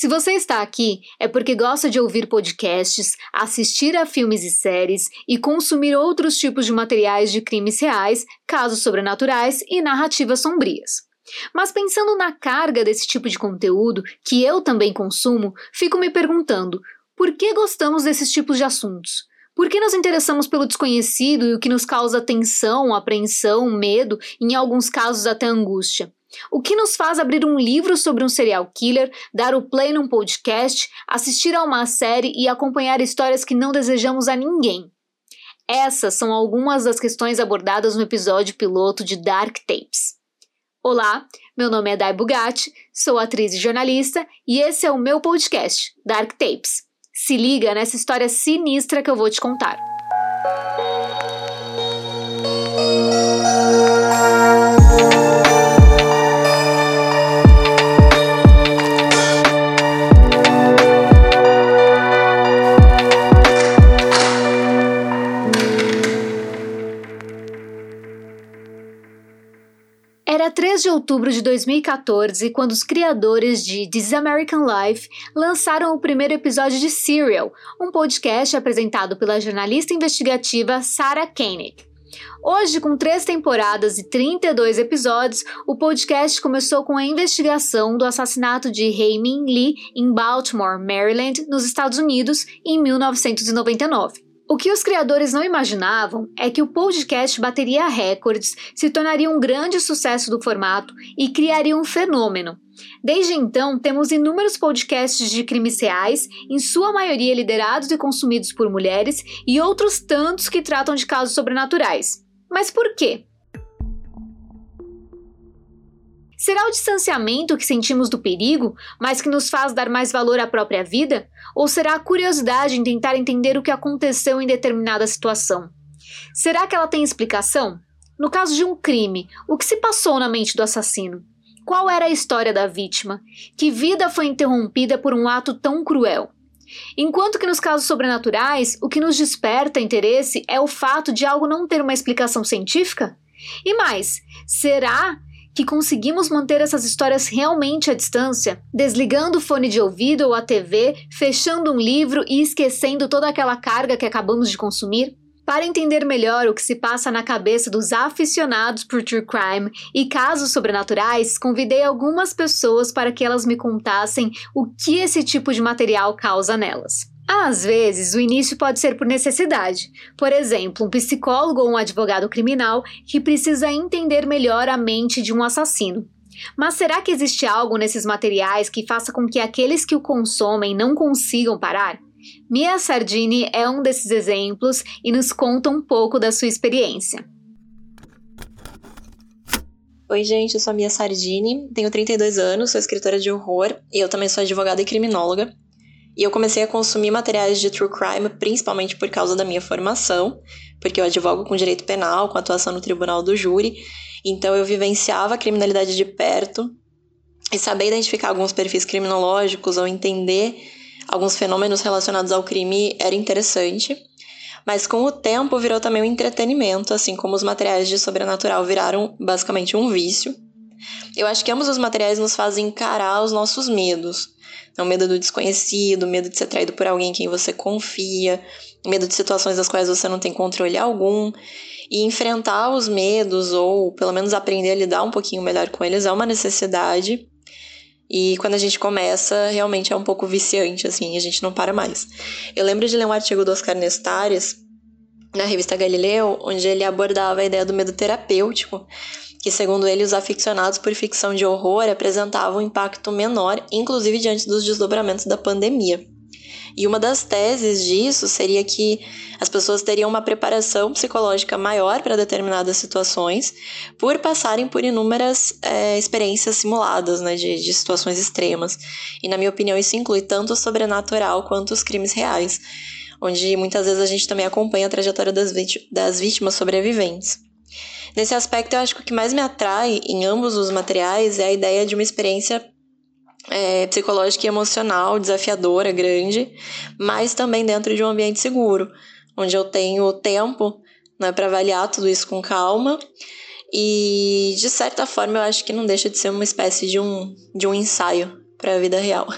Se você está aqui, é porque gosta de ouvir podcasts, assistir a filmes e séries e consumir outros tipos de materiais de crimes reais, casos sobrenaturais e narrativas sombrias. Mas pensando na carga desse tipo de conteúdo, que eu também consumo, fico me perguntando: por que gostamos desses tipos de assuntos? Por que nos interessamos pelo desconhecido e o que nos causa tensão, apreensão, medo em alguns casos, até angústia? O que nos faz abrir um livro sobre um serial killer, dar o play num podcast, assistir a uma série e acompanhar histórias que não desejamos a ninguém? Essas são algumas das questões abordadas no episódio piloto de Dark Tapes. Olá, meu nome é Dai Bugatti, sou atriz e jornalista e esse é o meu podcast, Dark Tapes. Se liga nessa história sinistra que eu vou te contar. 3 de outubro de 2014 quando os criadores de This American Life lançaram o primeiro episódio de Serial, um podcast apresentado pela jornalista investigativa Sarah Koenig. Hoje, com três temporadas e 32 episódios, o podcast começou com a investigação do assassinato de Hae-Min Lee em Baltimore, Maryland, nos Estados Unidos, em 1999. O que os criadores não imaginavam é que o podcast bateria recordes, se tornaria um grande sucesso do formato e criaria um fenômeno. Desde então, temos inúmeros podcasts de crimes reais, em sua maioria liderados e consumidos por mulheres, e outros tantos que tratam de casos sobrenaturais. Mas por quê? Será o distanciamento que sentimos do perigo, mas que nos faz dar mais valor à própria vida? Ou será a curiosidade em tentar entender o que aconteceu em determinada situação? Será que ela tem explicação? No caso de um crime, o que se passou na mente do assassino? Qual era a história da vítima? Que vida foi interrompida por um ato tão cruel? Enquanto que nos casos sobrenaturais, o que nos desperta interesse é o fato de algo não ter uma explicação científica? E mais, será que conseguimos manter essas histórias realmente à distância, desligando o fone de ouvido ou a TV, fechando um livro e esquecendo toda aquela carga que acabamos de consumir? Para entender melhor o que se passa na cabeça dos aficionados por true crime e casos sobrenaturais, convidei algumas pessoas para que elas me contassem o que esse tipo de material causa nelas. Às vezes, o início pode ser por necessidade. Por exemplo, um psicólogo ou um advogado criminal que precisa entender melhor a mente de um assassino. Mas será que existe algo nesses materiais que faça com que aqueles que o consomem não consigam parar? Mia Sardini é um desses exemplos e nos conta um pouco da sua experiência. Oi, gente, eu sou a Mia Sardini, tenho 32 anos, sou escritora de horror e eu também sou advogada e criminóloga. E eu comecei a consumir materiais de true crime principalmente por causa da minha formação, porque eu advogo com direito penal, com atuação no tribunal do júri. Então eu vivenciava a criminalidade de perto e saber identificar alguns perfis criminológicos ou entender alguns fenômenos relacionados ao crime era interessante. Mas com o tempo virou também um entretenimento, assim como os materiais de sobrenatural viraram basicamente um vício. Eu acho que ambos os materiais nos fazem encarar os nossos medos. É o medo do desconhecido, medo de ser traído por alguém em quem você confia, medo de situações das quais você não tem controle algum. E enfrentar os medos, ou pelo menos aprender a lidar um pouquinho melhor com eles, é uma necessidade. E quando a gente começa, realmente é um pouco viciante, assim, a gente não para mais. Eu lembro de ler um artigo do Oscar Nestares, na revista Galileu, onde ele abordava a ideia do medo terapêutico, que, segundo ele, os aficionados por ficção de horror apresentavam um impacto menor, inclusive diante dos desdobramentos da pandemia. E uma das teses disso seria que as pessoas teriam uma preparação psicológica maior para determinadas situações, por passarem por inúmeras é, experiências simuladas né, de, de situações extremas. E, na minha opinião, isso inclui tanto o sobrenatural quanto os crimes reais, onde muitas vezes a gente também acompanha a trajetória das, das vítimas sobreviventes. Nesse aspecto, eu acho que o que mais me atrai em ambos os materiais é a ideia de uma experiência é, psicológica e emocional desafiadora, grande, mas também dentro de um ambiente seguro, onde eu tenho tempo né, para avaliar tudo isso com calma. E, de certa forma, eu acho que não deixa de ser uma espécie de um, de um ensaio para a vida real.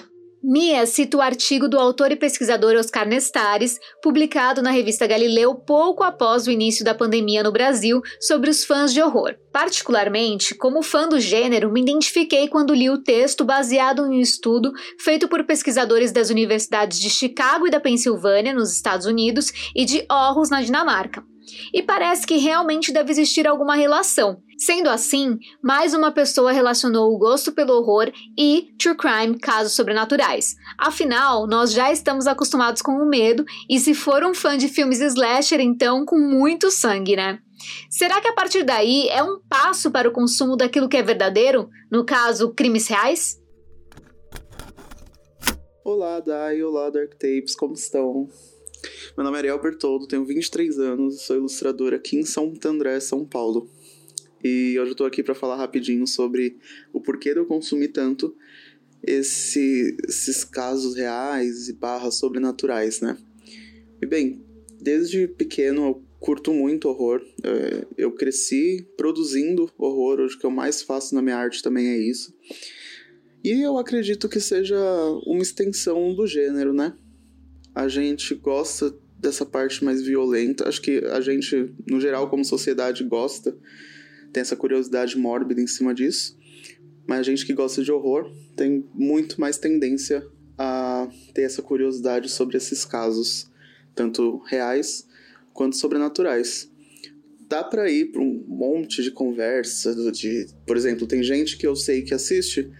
Mia cita o artigo do autor e pesquisador Oscar Nestares, publicado na revista Galileu pouco após o início da pandemia no Brasil, sobre os fãs de horror. Particularmente, como fã do gênero, me identifiquei quando li o texto baseado em um estudo feito por pesquisadores das universidades de Chicago e da Pensilvânia, nos Estados Unidos, e de Aarhus, na Dinamarca. E parece que realmente deve existir alguma relação. Sendo assim, mais uma pessoa relacionou o gosto pelo horror e true crime, casos sobrenaturais. Afinal, nós já estamos acostumados com o medo e se for um fã de filmes slasher, então com muito sangue, né? Será que a partir daí é um passo para o consumo daquilo que é verdadeiro? No caso, crimes reais? Olá, Dai, olá, Dark Tapes, como estão? Meu nome é Ariel Bertoldo, tenho 23 anos, sou ilustrador aqui em São André, São Paulo. E hoje eu tô aqui para falar rapidinho sobre o porquê de eu consumir tanto esse, esses casos reais e barras sobrenaturais, né? E bem, desde pequeno eu curto muito horror. É, eu cresci produzindo horror, hoje o que eu mais faço na minha arte também é isso. E eu acredito que seja uma extensão do gênero, né? A gente gosta dessa parte mais violenta. Acho que a gente, no geral, como sociedade, gosta tem essa curiosidade mórbida em cima disso. Mas a gente que gosta de horror tem muito mais tendência a ter essa curiosidade sobre esses casos, tanto reais quanto sobrenaturais. Dá para ir para um monte de conversa, de, por exemplo, tem gente que eu sei que assiste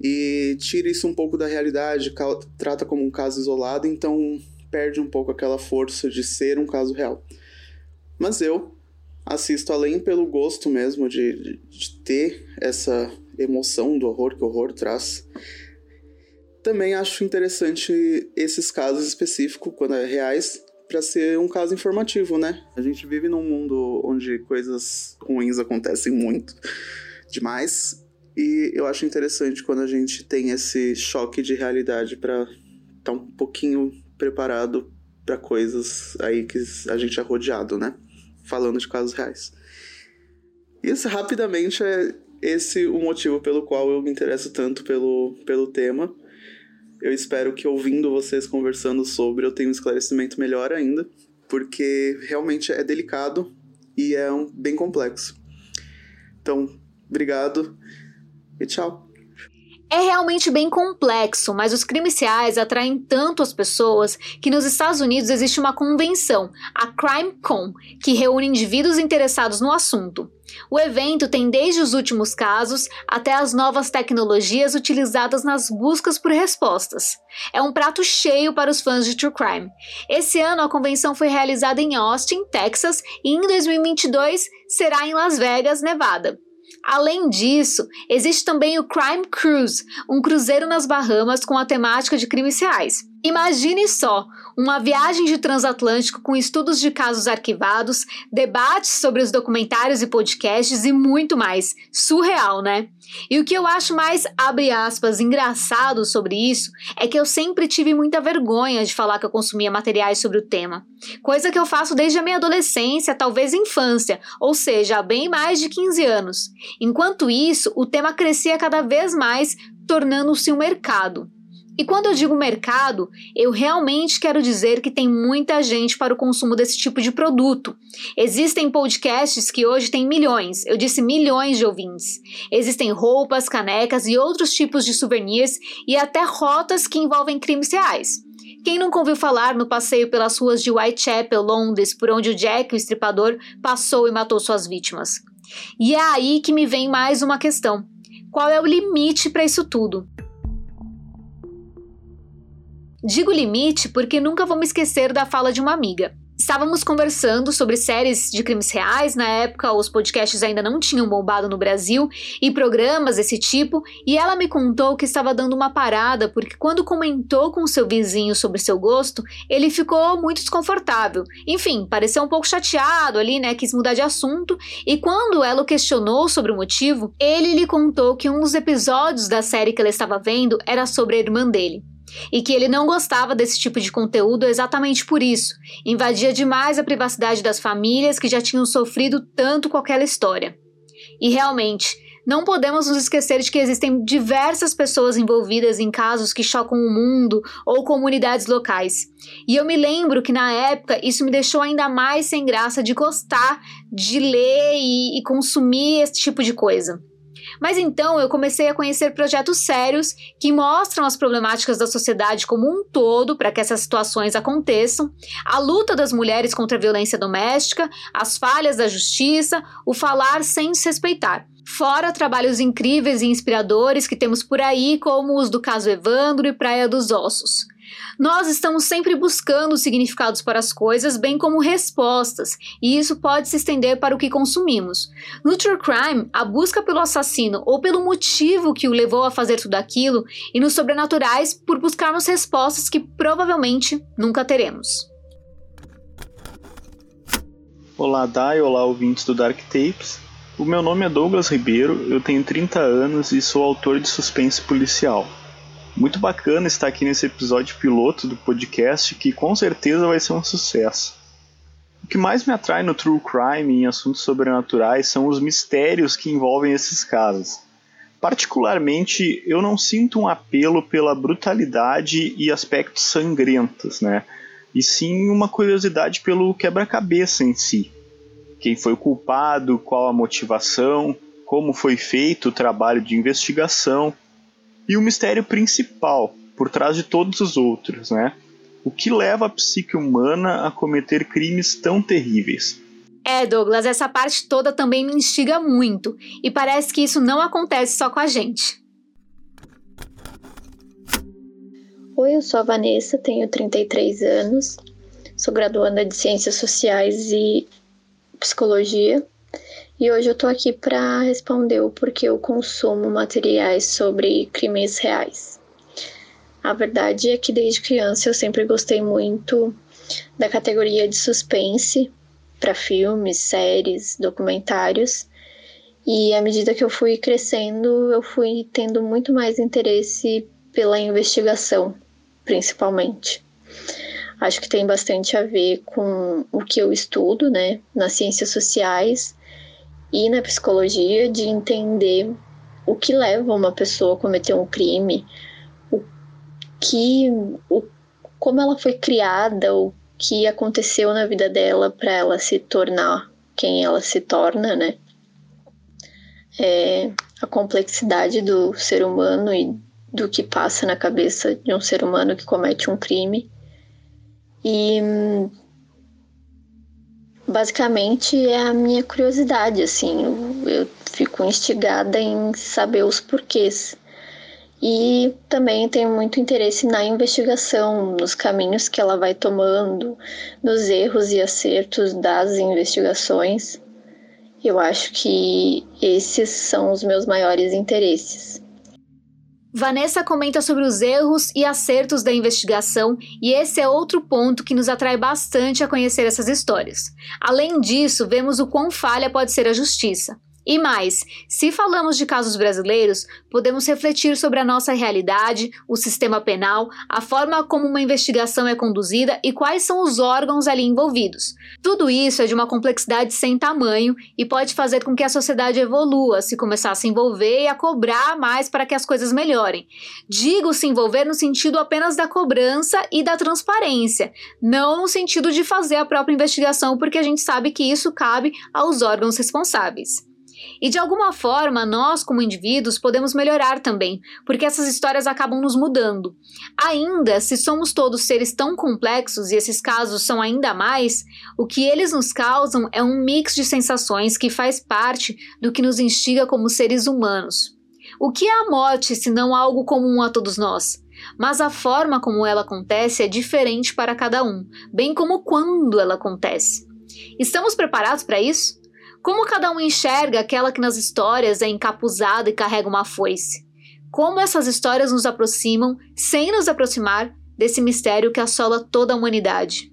e tira isso um pouco da realidade, trata como um caso isolado, então perde um pouco aquela força de ser um caso real. Mas eu assisto além pelo gosto mesmo de, de, de ter essa emoção do horror que o horror traz. Também acho interessante esses casos específicos, quando é reais, para ser um caso informativo, né? A gente vive num mundo onde coisas ruins acontecem muito, demais, e eu acho interessante quando a gente tem esse choque de realidade para estar tá um pouquinho preparado para coisas aí que a gente é rodeado, né? Falando de casos reais. Isso rapidamente é esse o motivo pelo qual eu me interesso tanto pelo, pelo tema. Eu espero que ouvindo vocês conversando sobre eu tenha um esclarecimento melhor ainda, porque realmente é delicado e é um, bem complexo. Então, obrigado e tchau. É realmente bem complexo, mas os crimes reais atraem tanto as pessoas que nos Estados Unidos existe uma convenção, a CrimeCon, que reúne indivíduos interessados no assunto. O evento tem desde os últimos casos até as novas tecnologias utilizadas nas buscas por respostas. É um prato cheio para os fãs de True Crime. Esse ano a convenção foi realizada em Austin, Texas, e em 2022 será em Las Vegas, Nevada. Além disso, existe também o Crime Cruise, um cruzeiro nas Bahamas com a temática de crimes reais. Imagine só, uma viagem de transatlântico com estudos de casos arquivados, debates sobre os documentários e podcasts e muito mais. Surreal, né? E o que eu acho mais, abre aspas, engraçado sobre isso é que eu sempre tive muita vergonha de falar que eu consumia materiais sobre o tema. Coisa que eu faço desde a minha adolescência, talvez infância, ou seja, há bem mais de 15 anos. Enquanto isso, o tema crescia cada vez mais, tornando-se um mercado. E quando eu digo mercado, eu realmente quero dizer que tem muita gente para o consumo desse tipo de produto. Existem podcasts que hoje têm milhões, eu disse milhões de ouvintes. Existem roupas, canecas e outros tipos de souvenirs e até rotas que envolvem crimes reais. Quem nunca ouviu falar no passeio pelas ruas de Whitechapel, Londres, por onde o Jack, o estripador, passou e matou suas vítimas? E é aí que me vem mais uma questão. Qual é o limite para isso tudo? Digo limite porque nunca vou me esquecer da fala de uma amiga. Estávamos conversando sobre séries de crimes reais, na época os podcasts ainda não tinham bombado no Brasil, e programas desse tipo, e ela me contou que estava dando uma parada porque quando comentou com seu vizinho sobre seu gosto, ele ficou muito desconfortável. Enfim, pareceu um pouco chateado ali, né, quis mudar de assunto, e quando ela o questionou sobre o motivo, ele lhe contou que um dos episódios da série que ela estava vendo era sobre a irmã dele e que ele não gostava desse tipo de conteúdo exatamente por isso. Invadia demais a privacidade das famílias que já tinham sofrido tanto com aquela história. E realmente, Não podemos nos esquecer de que existem diversas pessoas envolvidas em casos que chocam o mundo ou comunidades locais. E eu me lembro que na época isso me deixou ainda mais sem graça de gostar de ler e, e consumir esse tipo de coisa. Mas então eu comecei a conhecer projetos sérios que mostram as problemáticas da sociedade como um todo para que essas situações aconteçam, a luta das mulheres contra a violência doméstica, as falhas da justiça, o falar sem respeitar. Fora trabalhos incríveis e inspiradores que temos por aí, como os do caso Evandro e Praia dos Ossos. Nós estamos sempre buscando significados para as coisas, bem como respostas, e isso pode se estender para o que consumimos. No True Crime, a busca pelo assassino ou pelo motivo que o levou a fazer tudo aquilo, e nos sobrenaturais, por buscarmos respostas que provavelmente nunca teremos. Olá, Dai, olá, ouvintes do Dark Tapes. O meu nome é Douglas Ribeiro, eu tenho 30 anos e sou autor de suspense policial. Muito bacana estar aqui nesse episódio piloto do podcast, que com certeza vai ser um sucesso. O que mais me atrai no true crime em assuntos sobrenaturais são os mistérios que envolvem esses casos. Particularmente, eu não sinto um apelo pela brutalidade e aspectos sangrentos, né? E sim uma curiosidade pelo quebra-cabeça em si. Quem foi o culpado, qual a motivação, como foi feito o trabalho de investigação e o mistério principal por trás de todos os outros, né? O que leva a psique humana a cometer crimes tão terríveis? É, Douglas, essa parte toda também me instiga muito, e parece que isso não acontece só com a gente. Oi, eu sou a Vanessa, tenho 33 anos, sou graduanda de Ciências Sociais e Psicologia e hoje eu tô aqui para responder o porquê eu consumo materiais sobre crimes reais. A verdade é que desde criança eu sempre gostei muito da categoria de suspense para filmes, séries, documentários. E à medida que eu fui crescendo, eu fui tendo muito mais interesse pela investigação, principalmente. Acho que tem bastante a ver com o que eu estudo, né, nas ciências sociais e na psicologia de entender o que leva uma pessoa a cometer um crime, o que, o, como ela foi criada, o que aconteceu na vida dela para ela se tornar quem ela se torna, né? É, a complexidade do ser humano e do que passa na cabeça de um ser humano que comete um crime. E basicamente é a minha curiosidade, assim, eu, eu fico instigada em saber os porquês. E também tenho muito interesse na investigação, nos caminhos que ela vai tomando, nos erros e acertos das investigações. Eu acho que esses são os meus maiores interesses. Vanessa comenta sobre os erros e acertos da investigação, e esse é outro ponto que nos atrai bastante a conhecer essas histórias. Além disso, vemos o quão falha pode ser a justiça. E mais, se falamos de casos brasileiros, podemos refletir sobre a nossa realidade, o sistema penal, a forma como uma investigação é conduzida e quais são os órgãos ali envolvidos. Tudo isso é de uma complexidade sem tamanho e pode fazer com que a sociedade evolua se começar a se envolver e a cobrar mais para que as coisas melhorem. Digo se envolver no sentido apenas da cobrança e da transparência, não no sentido de fazer a própria investigação, porque a gente sabe que isso cabe aos órgãos responsáveis. E de alguma forma, nós, como indivíduos, podemos melhorar também, porque essas histórias acabam nos mudando. Ainda, se somos todos seres tão complexos e esses casos são ainda mais, o que eles nos causam é um mix de sensações que faz parte do que nos instiga como seres humanos. O que é a morte se não algo comum a todos nós? Mas a forma como ela acontece é diferente para cada um, bem como quando ela acontece. Estamos preparados para isso? Como cada um enxerga aquela que nas histórias é encapuzada e carrega uma foice? Como essas histórias nos aproximam, sem nos aproximar, desse mistério que assola toda a humanidade?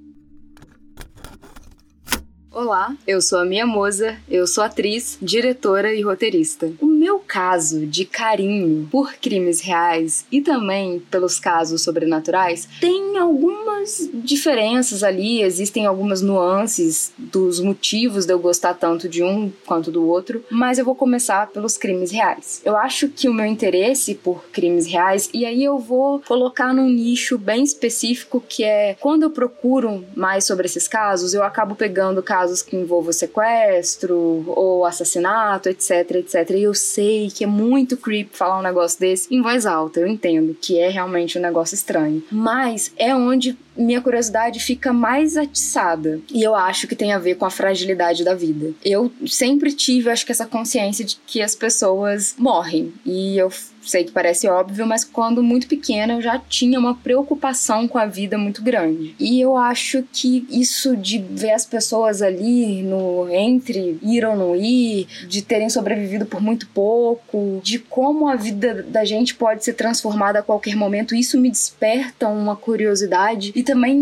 Olá, eu sou a Mia Moza, eu sou atriz, diretora e roteirista. O meu caso de carinho por crimes reais e também pelos casos sobrenaturais, tem algumas diferenças ali, existem algumas nuances dos motivos de eu gostar tanto de um quanto do outro, mas eu vou começar pelos crimes reais. Eu acho que o meu interesse por crimes reais, e aí eu vou colocar num nicho bem específico que é quando eu procuro mais sobre esses casos, eu acabo pegando casos que envolvam sequestro ou assassinato, etc, etc. E eu sei que é muito creep falar um negócio desse em voz alta, eu entendo que é realmente um negócio estranho, mas é onde minha curiosidade fica mais atiçada. E eu acho que tem a ver com a fragilidade da vida. Eu sempre tive, acho que, essa consciência de que as pessoas morrem. E eu sei que parece óbvio, mas quando muito pequena eu já tinha uma preocupação com a vida muito grande. E eu acho que isso de ver as pessoas ali no entre ir ou não ir, de terem sobrevivido por muito pouco, de como a vida da gente pode ser transformada a qualquer momento, isso me desperta uma curiosidade e também,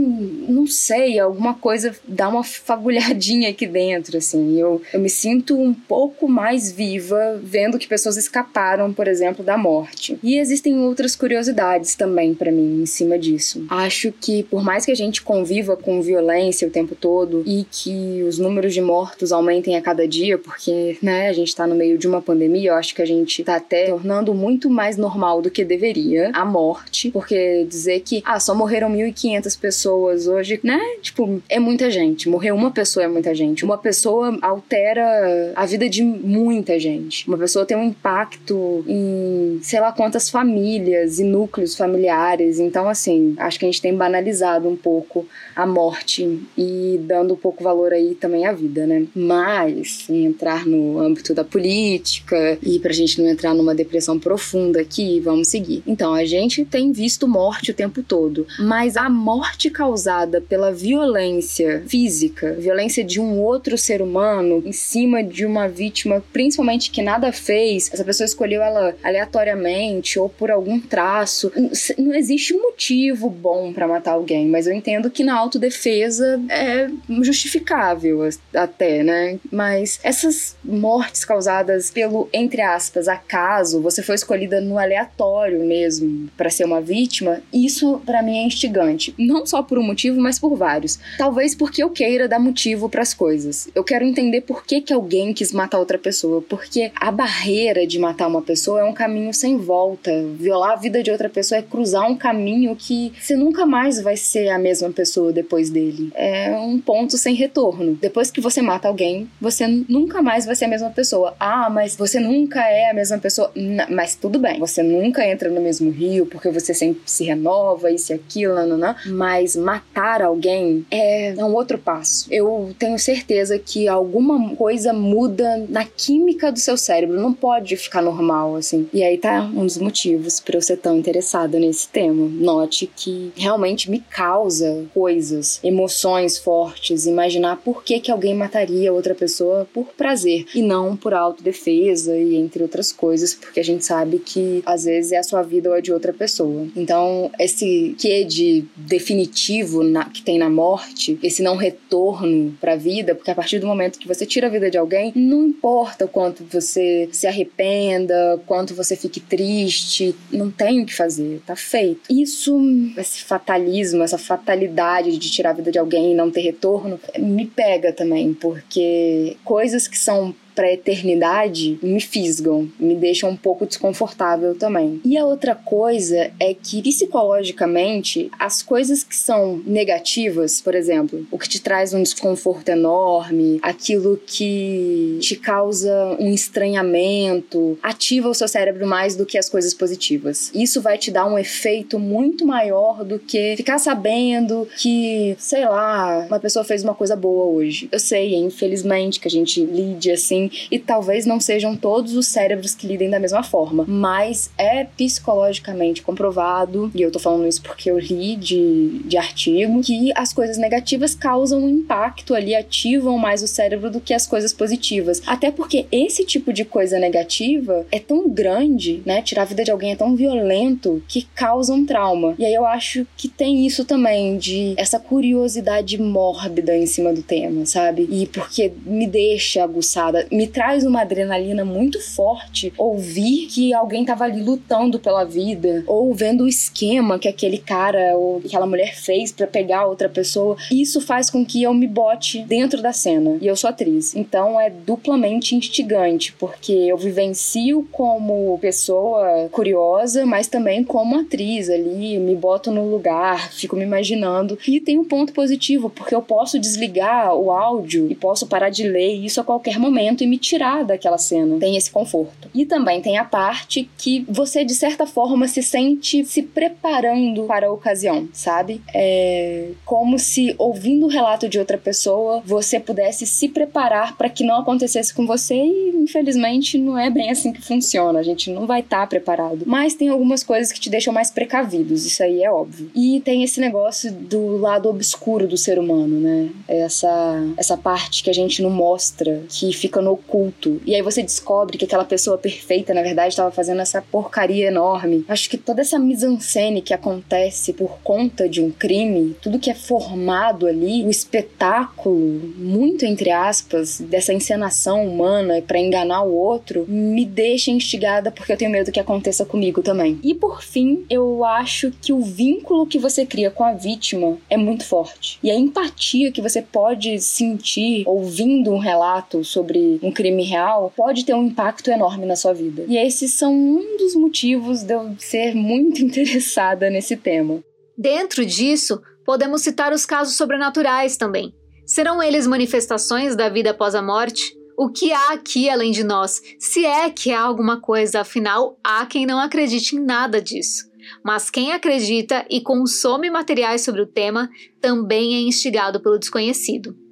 não sei, alguma coisa dá uma fagulhadinha aqui dentro, assim. Eu, eu me sinto um pouco mais viva vendo que pessoas escaparam, por exemplo, da morte. E existem outras curiosidades também para mim em cima disso. Acho que por mais que a gente conviva com violência o tempo todo e que os números de mortos aumentem a cada dia, porque, né, a gente tá no meio de uma pandemia, eu acho que a gente tá até tornando muito mais normal do que deveria a morte, porque dizer que ah, só morreram 1500 pessoas hoje, né? Tipo, é muita gente. Morrer uma pessoa é muita gente. Uma pessoa altera a vida de muita gente. Uma pessoa tem um impacto em sei lá quantas famílias e núcleos familiares. Então, assim, acho que a gente tem banalizado um pouco a morte e dando um pouco valor aí também à vida, né? Mas, entrar no âmbito da política e pra gente não entrar numa depressão profunda aqui, vamos seguir. Então, a gente tem visto morte o tempo todo, mas a morte causada pela violência física, violência de um outro ser humano em cima de uma vítima, principalmente que nada fez, essa pessoa escolheu ela aleatoriamente ou por algum traço. Não existe motivo bom para matar alguém, mas eu entendo que na autodefesa é justificável até, né? Mas essas mortes causadas pelo, entre aspas, acaso, você foi escolhida no aleatório mesmo para ser uma vítima, isso para mim é instigante. Não só por um motivo, mas por vários. Talvez porque eu queira dar motivo para as coisas. Eu quero entender por que, que alguém quis matar outra pessoa, porque a barreira de matar uma pessoa é um caminho sem volta. Violar a vida de outra pessoa é cruzar um caminho que você nunca mais vai ser a mesma pessoa depois dele. É um ponto sem retorno. Depois que você mata alguém, você nunca mais vai ser a mesma pessoa. Ah, mas você nunca é a mesma pessoa. Mas tudo bem, você nunca entra no mesmo rio porque você sempre se renova, isso e aquilo, nananã. Mas matar alguém é um outro passo. Eu tenho certeza que alguma coisa muda na química do seu cérebro. Não pode ficar normal, assim. E aí tá um dos motivos para eu ser tão interessada nesse tema. Note que realmente me causa coisas, emoções fortes, imaginar por que, que alguém mataria outra pessoa por prazer e não por autodefesa e entre outras coisas, porque a gente sabe que às vezes é a sua vida ou a de outra pessoa. Então, esse que de definitivo na, que tem na morte, esse não retorno para a vida, porque a partir do momento que você tira a vida de alguém, não importa o quanto você se arrependa, quanto você fique triste, não tem o que fazer, tá feito. Isso, esse fatalismo, essa fatalidade de tirar a vida de alguém e não ter retorno, me pega também, porque coisas que são para a eternidade me fisgam, me deixam um pouco desconfortável também. E a outra coisa é que psicologicamente as coisas que são negativas, por exemplo, o que te traz um desconforto enorme, aquilo que te causa um estranhamento, ativa o seu cérebro mais do que as coisas positivas. Isso vai te dar um efeito muito maior do que ficar sabendo que, sei lá, uma pessoa fez uma coisa boa hoje. Eu sei, infelizmente, que a gente lide assim e talvez não sejam todos os cérebros que lidem da mesma forma, mas é psicologicamente comprovado, e eu tô falando isso porque eu li de, de artigo, que as coisas negativas causam um impacto ali, ativam mais o cérebro do que as coisas positivas. Até porque esse tipo de coisa negativa é tão grande, né? Tirar a vida de alguém é tão violento que causa um trauma. E aí eu acho que tem isso também, de essa curiosidade mórbida em cima do tema, sabe? E porque me deixa aguçada me traz uma adrenalina muito forte ouvir que alguém tava ali lutando pela vida, ou vendo o esquema que aquele cara ou aquela mulher fez para pegar outra pessoa. Isso faz com que eu me bote dentro da cena. E eu sou atriz. Então é duplamente instigante, porque eu vivencio como pessoa curiosa, mas também como atriz ali, me boto no lugar, fico me imaginando. E tem um ponto positivo, porque eu posso desligar o áudio e posso parar de ler isso a qualquer momento e me tirar daquela cena. Tem esse conforto. E também tem a parte que você, de certa forma, se sente se preparando para a ocasião, sabe? É como se, ouvindo o relato de outra pessoa, você pudesse se preparar para que não acontecesse com você e, infelizmente, não é bem assim que funciona. A gente não vai estar tá preparado. Mas tem algumas coisas que te deixam mais precavidos, isso aí é óbvio. E tem esse negócio do lado obscuro do ser humano, né? Essa, essa parte que a gente não mostra, que fica no oculto. E aí você descobre que aquela pessoa perfeita, na verdade, estava fazendo essa porcaria enorme. Acho que toda essa mise-en-scène que acontece por conta de um crime, tudo que é formado ali, o espetáculo, muito entre aspas, dessa encenação humana para enganar o outro, me deixa instigada porque eu tenho medo que aconteça comigo também. E por fim, eu acho que o vínculo que você cria com a vítima é muito forte. E a empatia que você pode sentir ouvindo um relato sobre um crime real pode ter um impacto enorme na sua vida. E esses são um dos motivos de eu ser muito interessada nesse tema. Dentro disso, podemos citar os casos sobrenaturais também. Serão eles manifestações da vida após a morte? O que há aqui além de nós? Se é que há alguma coisa, afinal, há quem não acredite em nada disso. Mas quem acredita e consome materiais sobre o tema também é instigado pelo desconhecido.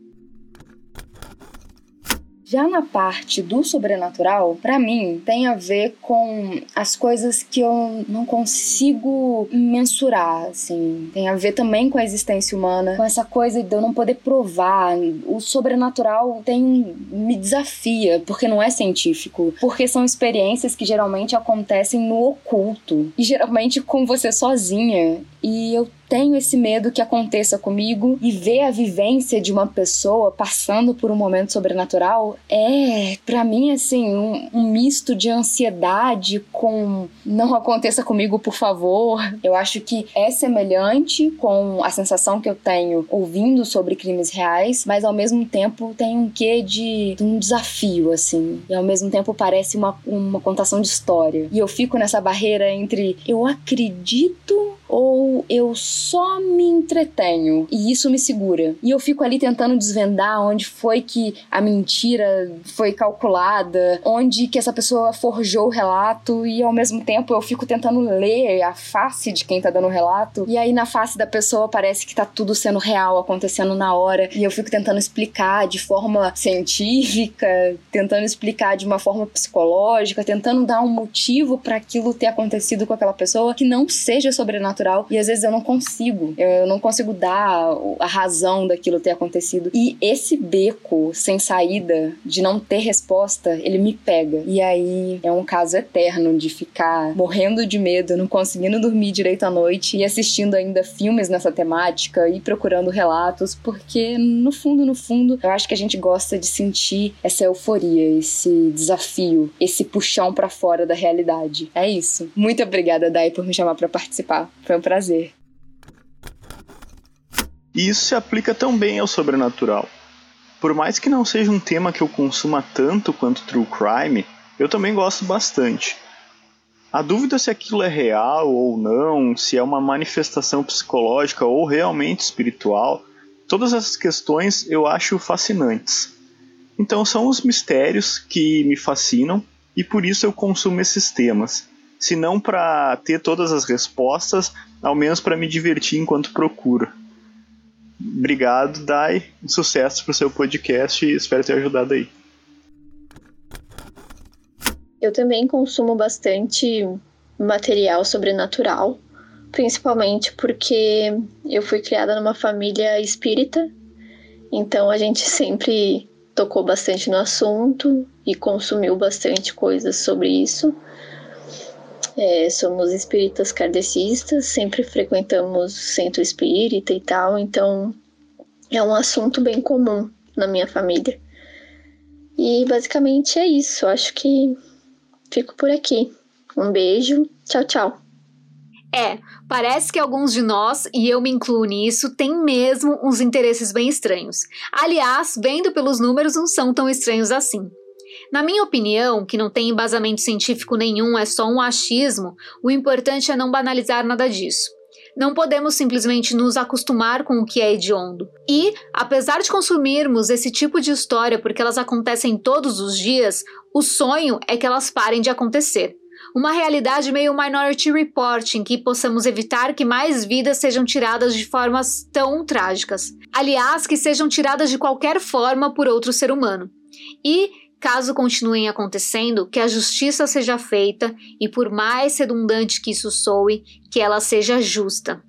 Já na parte do sobrenatural, para mim, tem a ver com as coisas que eu não consigo mensurar, assim. Tem a ver também com a existência humana, com essa coisa de eu não poder provar. O sobrenatural tem me desafia, porque não é científico, porque são experiências que geralmente acontecem no oculto e geralmente com você sozinha. E eu tenho esse medo que aconteça comigo e ver a vivência de uma pessoa passando por um momento sobrenatural é, para mim, assim, um, um, misto de ansiedade com não aconteça comigo, por favor. Eu acho que é semelhante com a sensação que eu tenho ouvindo sobre crimes reais, mas ao mesmo tempo tem um quê de, de um desafio, assim. E ao mesmo tempo parece uma, uma contação de história. E eu fico nessa barreira entre eu acredito ou eu só me entretenho e isso me segura. E eu fico ali tentando desvendar onde foi que a mentira foi calculada, onde que essa pessoa forjou o relato e ao mesmo tempo eu fico tentando ler a face de quem tá dando o relato. E aí na face da pessoa parece que tá tudo sendo real, acontecendo na hora, e eu fico tentando explicar de forma científica, tentando explicar de uma forma psicológica, tentando dar um motivo para aquilo ter acontecido com aquela pessoa que não seja sobrenatural natural e às vezes eu não consigo, eu não consigo dar a razão daquilo ter acontecido. E esse beco sem saída, de não ter resposta, ele me pega. E aí é um caso eterno de ficar morrendo de medo, não conseguindo dormir direito à noite e assistindo ainda filmes nessa temática e procurando relatos, porque no fundo, no fundo, eu acho que a gente gosta de sentir essa euforia, esse desafio, esse puxão para fora da realidade. É isso. Muito obrigada, Dai, por me chamar para participar. Foi um prazer. E isso se aplica também ao sobrenatural. Por mais que não seja um tema que eu consuma tanto quanto True Crime, eu também gosto bastante. A dúvida se aquilo é real ou não, se é uma manifestação psicológica ou realmente espiritual, todas essas questões eu acho fascinantes. Então são os mistérios que me fascinam e por isso eu consumo esses temas se não para ter todas as respostas, ao menos para me divertir enquanto procuro. Obrigado, Dai. Sucesso pro seu podcast e espero ter ajudado aí. Eu também consumo bastante material sobrenatural, principalmente porque eu fui criada numa família espírita, então a gente sempre tocou bastante no assunto e consumiu bastante coisas sobre isso. É, somos espíritas kardecistas, sempre frequentamos centro espírita e tal, então é um assunto bem comum na minha família. E basicamente é isso. Acho que fico por aqui. Um beijo. Tchau, tchau. É, parece que alguns de nós, e eu me incluo nisso, têm mesmo uns interesses bem estranhos. Aliás, vendo pelos números, não são tão estranhos assim. Na minha opinião, que não tem embasamento científico nenhum, é só um achismo, o importante é não banalizar nada disso. Não podemos simplesmente nos acostumar com o que é hediondo. E, apesar de consumirmos esse tipo de história porque elas acontecem todos os dias, o sonho é que elas parem de acontecer. Uma realidade meio Minority Report, em que possamos evitar que mais vidas sejam tiradas de formas tão trágicas. Aliás, que sejam tiradas de qualquer forma por outro ser humano. E Caso continuem acontecendo, que a justiça seja feita e, por mais redundante que isso soe, que ela seja justa.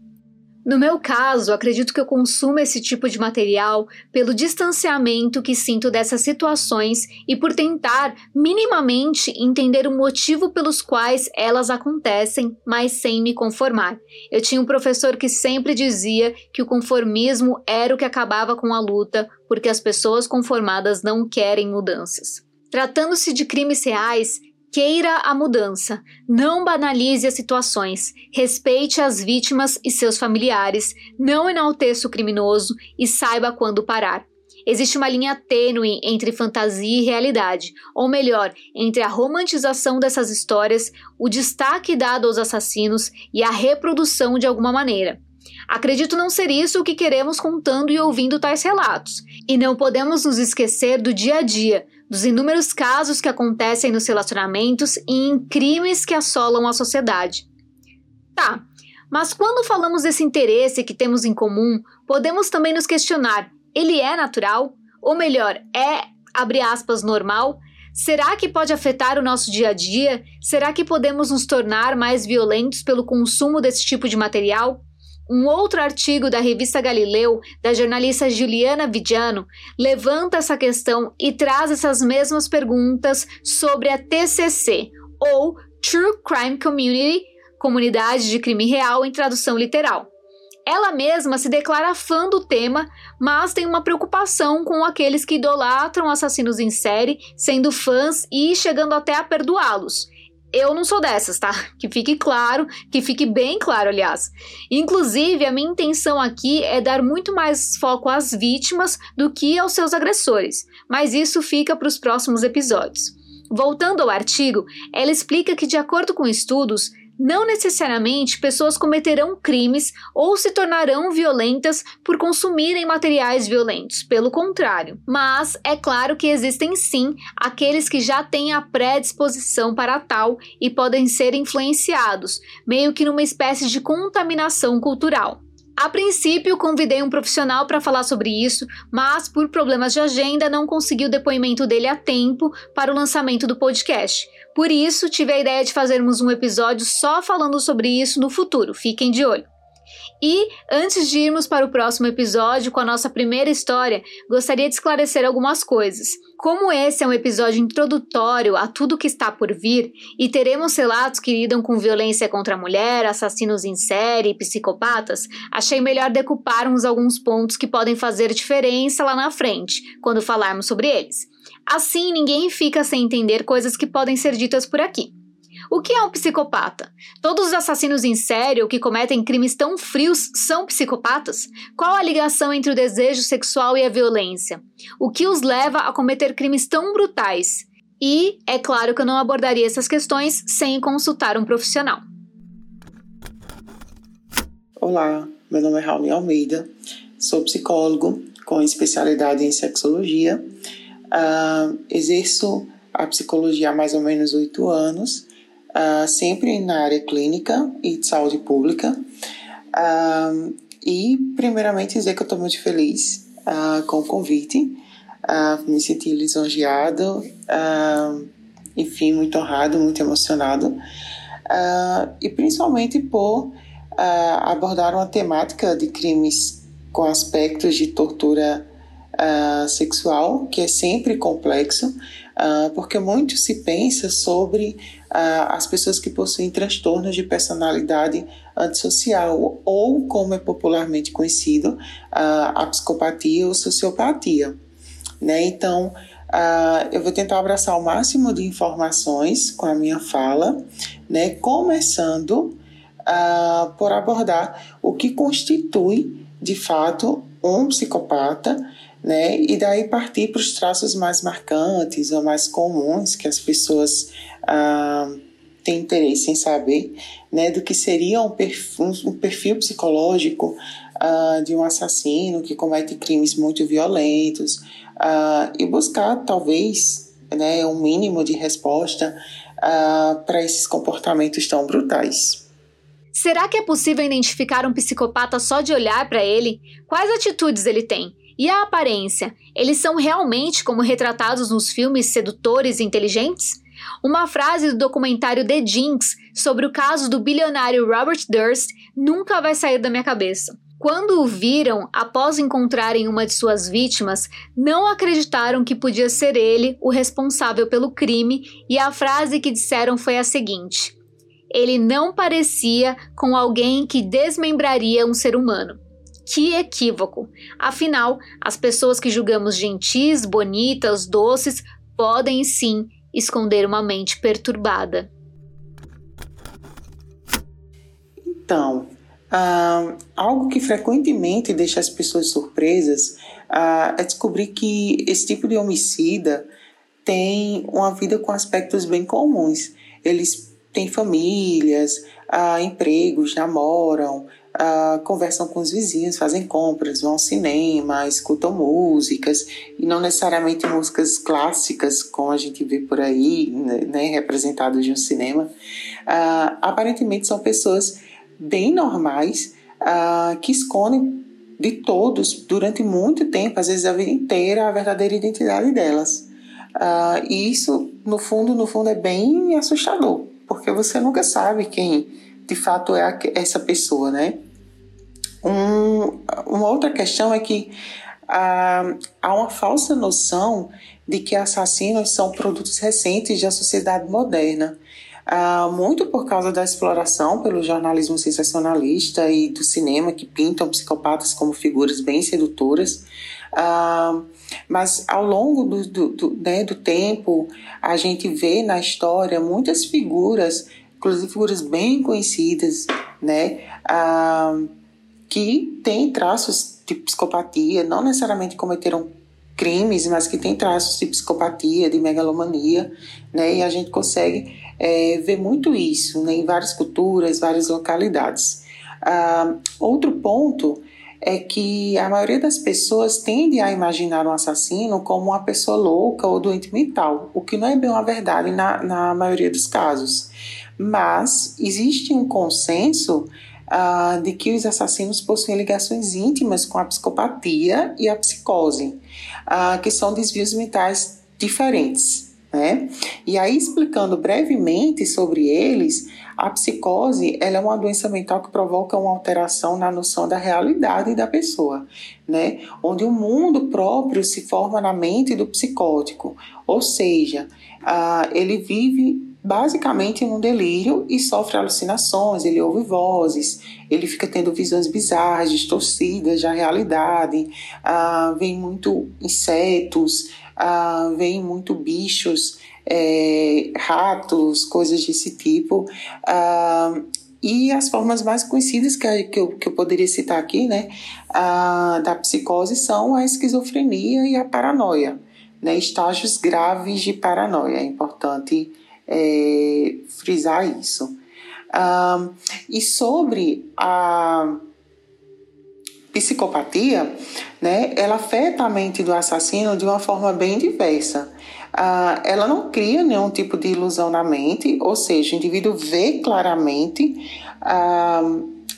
No meu caso, acredito que eu consumo esse tipo de material pelo distanciamento que sinto dessas situações e por tentar, minimamente, entender o motivo pelos quais elas acontecem, mas sem me conformar. Eu tinha um professor que sempre dizia que o conformismo era o que acabava com a luta, porque as pessoas conformadas não querem mudanças. Tratando-se de crimes reais, queira a mudança, não banalize as situações, respeite as vítimas e seus familiares, não enalteça o criminoso e saiba quando parar. Existe uma linha tênue entre fantasia e realidade, ou melhor, entre a romantização dessas histórias, o destaque dado aos assassinos e a reprodução de alguma maneira. Acredito não ser isso o que queremos contando e ouvindo tais relatos. E não podemos nos esquecer do dia a dia, dos inúmeros casos que acontecem nos relacionamentos e em crimes que assolam a sociedade. Tá, mas quando falamos desse interesse que temos em comum, podemos também nos questionar: ele é natural? Ou melhor, é, abre aspas, normal? Será que pode afetar o nosso dia a dia? Será que podemos nos tornar mais violentos pelo consumo desse tipo de material? Um outro artigo da revista Galileu, da jornalista Juliana Vidiano, levanta essa questão e traz essas mesmas perguntas sobre a TCC, ou True Crime Community, Comunidade de Crime Real em tradução literal. Ela mesma se declara fã do tema, mas tem uma preocupação com aqueles que idolatram assassinos em série, sendo fãs e chegando até a perdoá-los. Eu não sou dessas, tá? Que fique claro, que fique bem claro, aliás. Inclusive, a minha intenção aqui é dar muito mais foco às vítimas do que aos seus agressores, mas isso fica para os próximos episódios. Voltando ao artigo, ela explica que, de acordo com estudos, não necessariamente pessoas cometerão crimes ou se tornarão violentas por consumirem materiais violentos, pelo contrário. Mas é claro que existem sim aqueles que já têm a predisposição para tal e podem ser influenciados, meio que numa espécie de contaminação cultural. A princípio, convidei um profissional para falar sobre isso, mas por problemas de agenda não consegui o depoimento dele a tempo para o lançamento do podcast. Por isso, tive a ideia de fazermos um episódio só falando sobre isso no futuro. Fiquem de olho. E, antes de irmos para o próximo episódio com a nossa primeira história, gostaria de esclarecer algumas coisas. Como esse é um episódio introdutório a tudo que está por vir e teremos relatos que lidam com violência contra a mulher, assassinos em série e psicopatas, achei melhor decuparmos alguns pontos que podem fazer diferença lá na frente, quando falarmos sobre eles. Assim, ninguém fica sem entender coisas que podem ser ditas por aqui. O que é um psicopata? Todos os assassinos em série ou que cometem crimes tão frios são psicopatas? Qual a ligação entre o desejo sexual e a violência? O que os leva a cometer crimes tão brutais? E é claro que eu não abordaria essas questões sem consultar um profissional. Olá, meu nome é Raul Almeida, sou psicólogo com especialidade em sexologia Uh, exerço a psicologia há mais ou menos oito anos, uh, sempre na área clínica e de saúde pública. Uh, e, primeiramente, dizer que eu estou muito feliz com o convite, me senti lisonjeado, enfim, muito honrado, muito emocionado, e principalmente por abordar uma temática de crimes com aspectos de tortura uh, sexual, que é sempre complexo, uh, porque muito se pensa sobre uh, as pessoas que possuem transtornos de personalidade antissocial, ou, como é popularmente conhecido, a psicopatia ou sociopatia. Né? Então, Uh, eu vou tentar abraçar o máximo de informações com a minha fala, né? Começando uh, por abordar o que constitui, de fato, um psicopata, né? E daí partir para os traços mais marcantes ou mais comuns que as pessoas uh, têm interesse em saber, né? Do que seria um perfil, um perfil psicológico de um assassino que comete crimes muito violentos uh, e buscar talvez né, um mínimo de resposta uh, para esses comportamentos tão brutais. Será que é possível identificar um psicopata só de olhar para ele? Quais atitudes ele tem? E a aparência? Eles são realmente como retratados nos filmes sedutores e inteligentes? Uma frase do documentário The Jinx sobre o caso do bilionário Robert Durst nunca vai sair da minha cabeça. Quando o viram após encontrarem uma de suas vítimas, não acreditaram que podia ser ele o responsável pelo crime e a frase que disseram foi a seguinte: Ele não parecia com alguém que desmembraria um ser humano. Que equívoco! Afinal, as pessoas que julgamos gentis, bonitas, doces, podem sim esconder uma mente perturbada. Então, ah, algo que frequentemente deixa as pessoas surpresas ah, é descobrir que esse tipo de homicida tem uma vida com aspectos bem comuns. Eles têm famílias, ah, empregos, namoram, ah, conversam com os vizinhos, fazem compras, vão ao cinema, escutam músicas, e não necessariamente músicas clássicas, como a gente vê por aí, né, né representadas um cinema. Ah, aparentemente são pessoas bem normais uh, que escondem de todos durante muito tempo, às vezes a vida inteira, a verdadeira identidade delas. Uh, e isso, no fundo, no fundo, é bem assustador, porque você nunca sabe quem de fato é essa pessoa, né? Um, uma outra questão é que uh, há uma falsa noção de que assassinos são produtos recentes da sociedade moderna. Uh, muito por causa da exploração pelo jornalismo sensacionalista e do cinema que pintam psicopatas como figuras bem sedutoras. Uh, mas ao longo do, do, do, né, do tempo, a gente vê na história muitas figuras, inclusive figuras bem conhecidas, né, uh, que têm traços de psicopatia, não necessariamente cometeram crimes, mas que têm traços de psicopatia, de megalomania, né, e a gente consegue é, vê muito isso né, em várias culturas, várias localidades. Ah, outro ponto é que a maioria das pessoas tende a imaginar um assassino como uma pessoa louca ou doente mental, o que não é bem uma verdade na, na maioria dos casos. Mas existe um consenso de que os assassinos possuem ligações íntimas com a psicopatia e a psicose, que são desvios mentais diferentes. Né? E aí, explicando brevemente sobre eles, a psicose é uma doença mental que provoca uma alteração na noção da realidade da pessoa, né? onde o mundo próprio se forma na mente do psicótico, ou seja, ele vive basicamente num delírio e sofre alucinações, ele ouve vozes, ele fica tendo visões bizarras, distorcidas da realidade, uh, vem muito insetos, ah, vem muito bichos, é, ratos, coisas desse tipo. Ah, e as formas mais conhecidas que, que, eu, que eu poderia citar aqui, né, ah, da psicose são a esquizofrenia e a paranoia, né, estágios graves de paranoia. É importante é, frisar isso. E sobre a psicopatia, né, ela afeta a mente do assassino de uma forma bem diversa. Ah, ela não cria nenhum tipo de ilusão na mente, ou seja, o indivíduo vê claramente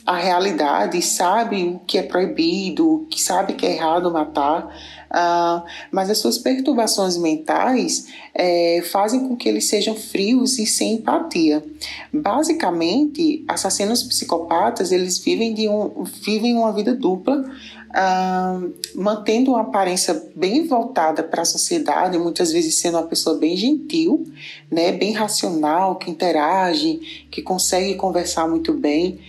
a realidade, sabe o que é proibido, que sabe que é errado matar, ah, mas as suas perturbações mentais é, fazem com que eles sejam frios e sem empatia. Basicamente, assassinos psicopatas eles vivem de um vivem uma vida dupla. Ah, mantendo uma aparência bem voltada para a sociedade, muitas vezes sendo uma pessoa bem gentil, né, bem racional, que interage, que consegue conversar muito bem,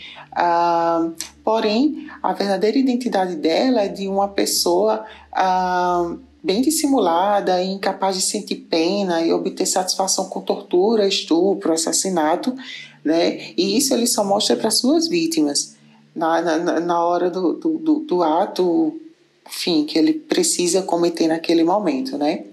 ah, porém, a verdadeira identidade dela é de uma pessoa ah, bem dissimulada, incapaz de sentir pena e obter satisfação com tortura, estupro, assassinato, né? E isso ele só mostra para suas vítimas na, na, na hora do, do, do ato, enfim, que ele precisa cometer naquele momento, né?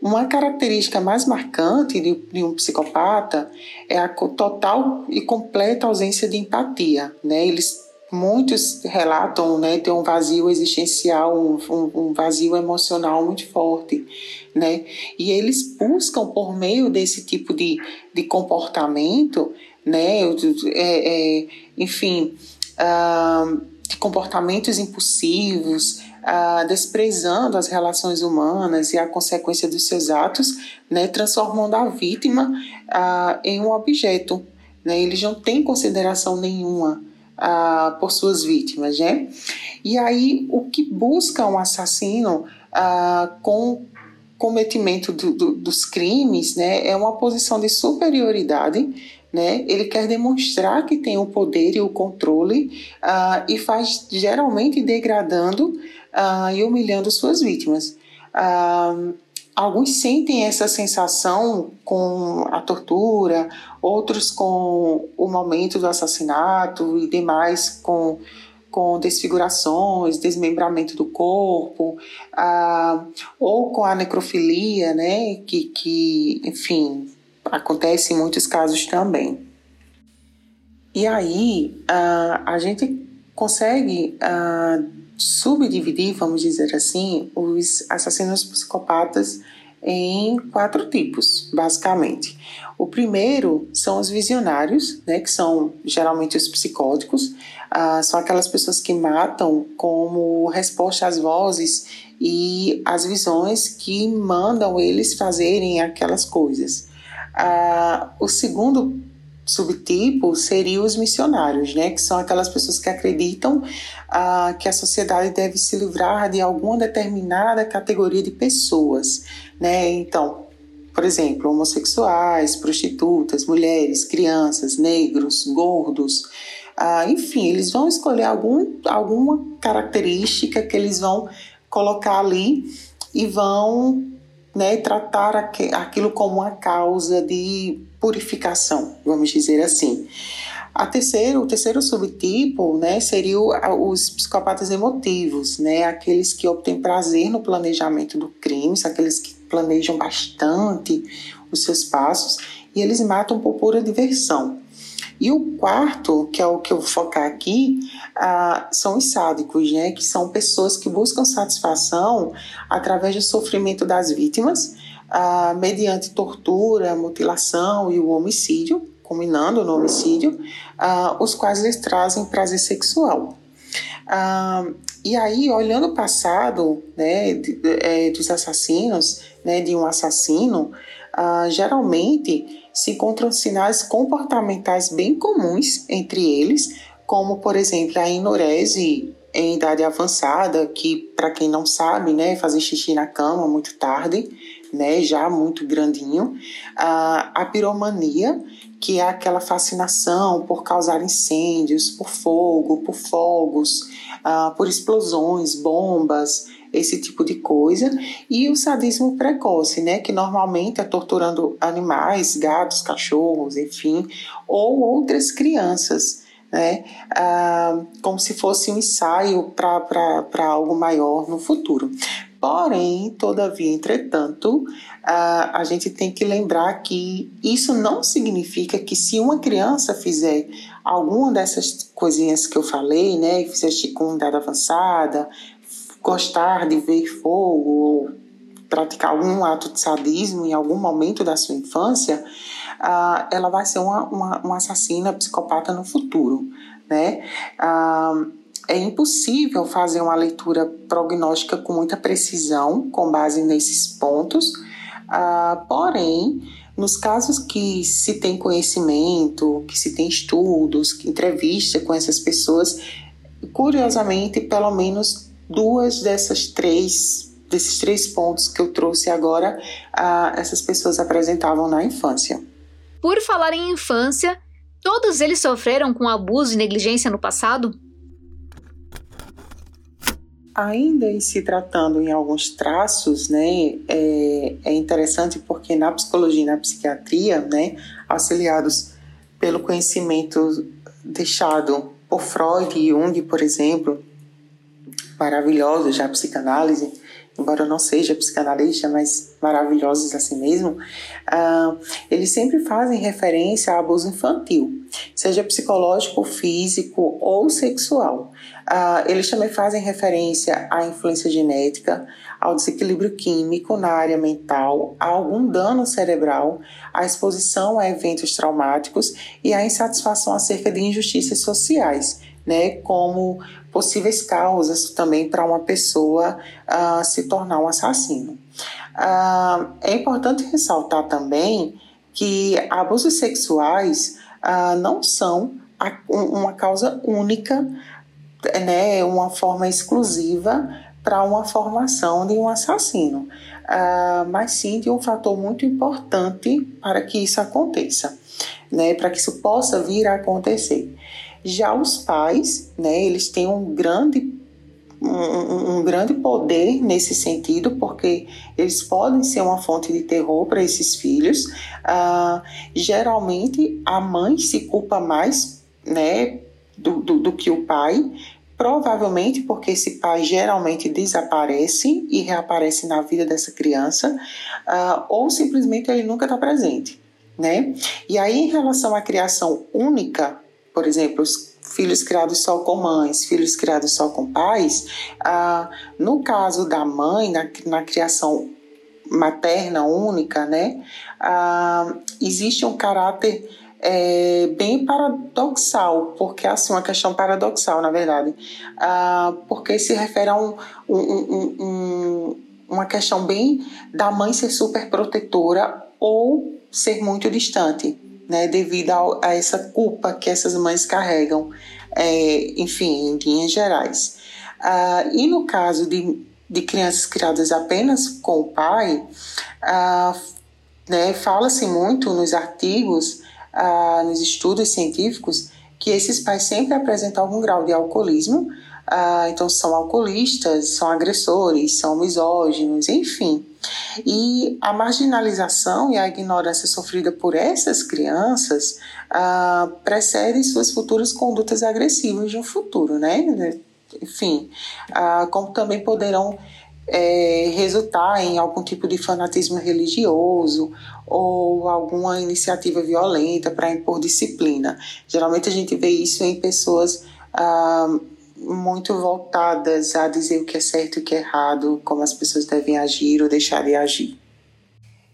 Uma característica mais marcante de, de, um psicopata é a total e completa ausência de empatia, né? Eles muitos relatam né, ter um vazio existencial, um, um, vazio emocional muito forte. Né? E eles buscam, por meio desse tipo de, de comportamento, né, é, é, enfim, uh, de comportamentos impulsivos, uh, desprezando as relações humanas e a consequência dos seus atos, né, transformando a vítima uh, em um objeto. Né? Eles não têm consideração nenhuma ah, por suas vítimas, né? E aí o que busca um assassino ah, com cometimento do, do, dos crimes, né, é uma posição de superioridade, né? Ele quer demonstrar que tem o poder e o controle ah, e faz geralmente degradando ah, e humilhando suas vítimas. Ah, Alguns sentem essa sensação com a tortura, outros com o momento do assassinato e demais com, com desfigurações, desmembramento do corpo, ah, ou com a necrofilia, né, que, que, enfim, acontece em muitos casos também. E aí ah, a gente consegue subdividir, vamos dizer assim, os assassinos psicopatas em quatro tipos, basicamente. O primeiro são os visionários, né, que são geralmente os psicóticos, ah, são aquelas pessoas que matam como resposta às vozes e às visões que mandam eles fazerem aquelas coisas. Ah, o segundo subtipo seriam os missionários, né, que são aquelas pessoas que acreditam ah, que a sociedade deve se livrar de alguma determinada categoria de pessoas, né? Então, por exemplo, homossexuais, prostitutas, mulheres, crianças, negros, gordos, ah, enfim, eles vão escolher algum, alguma característica que eles vão colocar ali e vão né, tratar aquilo como uma causa de purificação, vamos dizer assim. A terceiro, o terceiro subtipo né, seria os psicopatas emotivos, né, aqueles que obtêm prazer no planejamento do crime, aqueles que planejam bastante os seus passos e eles matam por pura diversão. E o quarto, que é o que eu vou focar aqui, ah, são os sádicos, né? que são pessoas que buscam satisfação através do sofrimento das vítimas, ah, mediante tortura, mutilação e o homicídio, culminando no homicídio, ah, os quais lhes trazem prazer sexual. e aí, olhando o passado né, de, de, é, dos assassinos, né, de um assassino, geralmente se encontram sinais comportamentais bem comuns entre eles, como, por exemplo, a enurese em idade avançada, que, para quem não sabe, né, fazer xixi na cama muito tarde, né, já muito grandinho, a, a piromania, que é aquela fascinação por causar incêndios, por fogo, por fogos, uh, por explosões, bombas, esse tipo de coisa, e o sadismo precoce, né, que normalmente é torturando animais, gatos, cachorros, enfim, ou outras crianças, né, ah, como se fosse um ensaio para algo maior no futuro. Porém, todavia, entretanto, a, a gente tem que lembrar que isso não significa que se uma criança fizer alguma dessas coisinhas que eu falei, né, fizer idade avançada, gostar de ver fogo ou praticar algum ato de sadismo em algum momento da sua infância, ah, ela vai ser uma, uma, uma, assassina psicopata no futuro, né? Ah, é impossível fazer uma leitura prognóstica com muita precisão com base nesses pontos, ah, porém, nos casos que se tem conhecimento, que se tem estudos, entrevista com essas pessoas, curiosamente, pelo menos duas dessas três, desses três pontos que eu trouxe agora, ah, essas pessoas apresentavam na infância. Por falar em infância, todos eles sofreram com abuso e negligência no passado? ainda em se tratando em alguns traços, né, é, é interessante porque na psicologia e na psiquiatria, né, auxiliados pelo conhecimento deixado por Freud e Jung, por exemplo, maravilhosos já a psicanálise, embora eu não seja psicanalista, mas maravilhosos assim mesmo, uh, eles sempre fazem referência a abuso infantil, seja psicológico, físico ou sexual. Uh, eles também fazem referência à influência genética, ao desequilíbrio químico na área mental, a algum dano cerebral, à exposição a eventos traumáticos e à insatisfação acerca de injustiças sociais, né, como possíveis causas também para uma pessoa uh, se tornar um assassino. Uh, é importante ressaltar também que abusos sexuais uh, não são a, uma causa única, né, uma forma exclusiva para uma formação de um assassino, mas sim de um fator muito importante para que isso aconteça, né, para que isso possa vir a acontecer. Já os pais, né, eles têm um grande um, um, grande poder nesse sentido, porque eles podem ser uma fonte de terror para esses filhos. Ah, geralmente, a mãe se culpa mais né, do, do, do, que o pai, provavelmente porque esse pai geralmente desaparece e reaparece na vida dessa criança, ah, ou simplesmente ele nunca está presente. Né? E aí, em relação à criação única, por exemplo, os filhos criados só com mães, filhos criados só com pais, ah, no caso da mãe, na, na criação materna única, né, ah, existe um caráter é, bem paradoxal, porque é assim, uma questão paradoxal, na verdade, ah, porque se refere a um, um, um, um, uma questão bem da mãe ser super protetora ou ser muito distante né, devido a, a essa culpa que essas mães carregam, é, enfim, em linhas gerais. Ah, e no caso de, de crianças criadas apenas com o pai, ah, né, fala-se muito nos artigos, ah, nos estudos científicos, que esses pais sempre apresentam algum grau de alcoolismo, ah, então são alcoolistas, são agressores, são misóginos, enfim. E a marginalização e a ignorância sofrida por essas crianças ah, precedem suas futuras condutas agressivas um futuro, né? Enfim, ah, como também poderão é, resultar em algum tipo de fanatismo religioso ou alguma iniciativa violenta para impor disciplina. Geralmente a gente vê isso em pessoas ah, muito voltadas a dizer o que é certo e o que é errado, como as pessoas devem agir ou deixar de agir.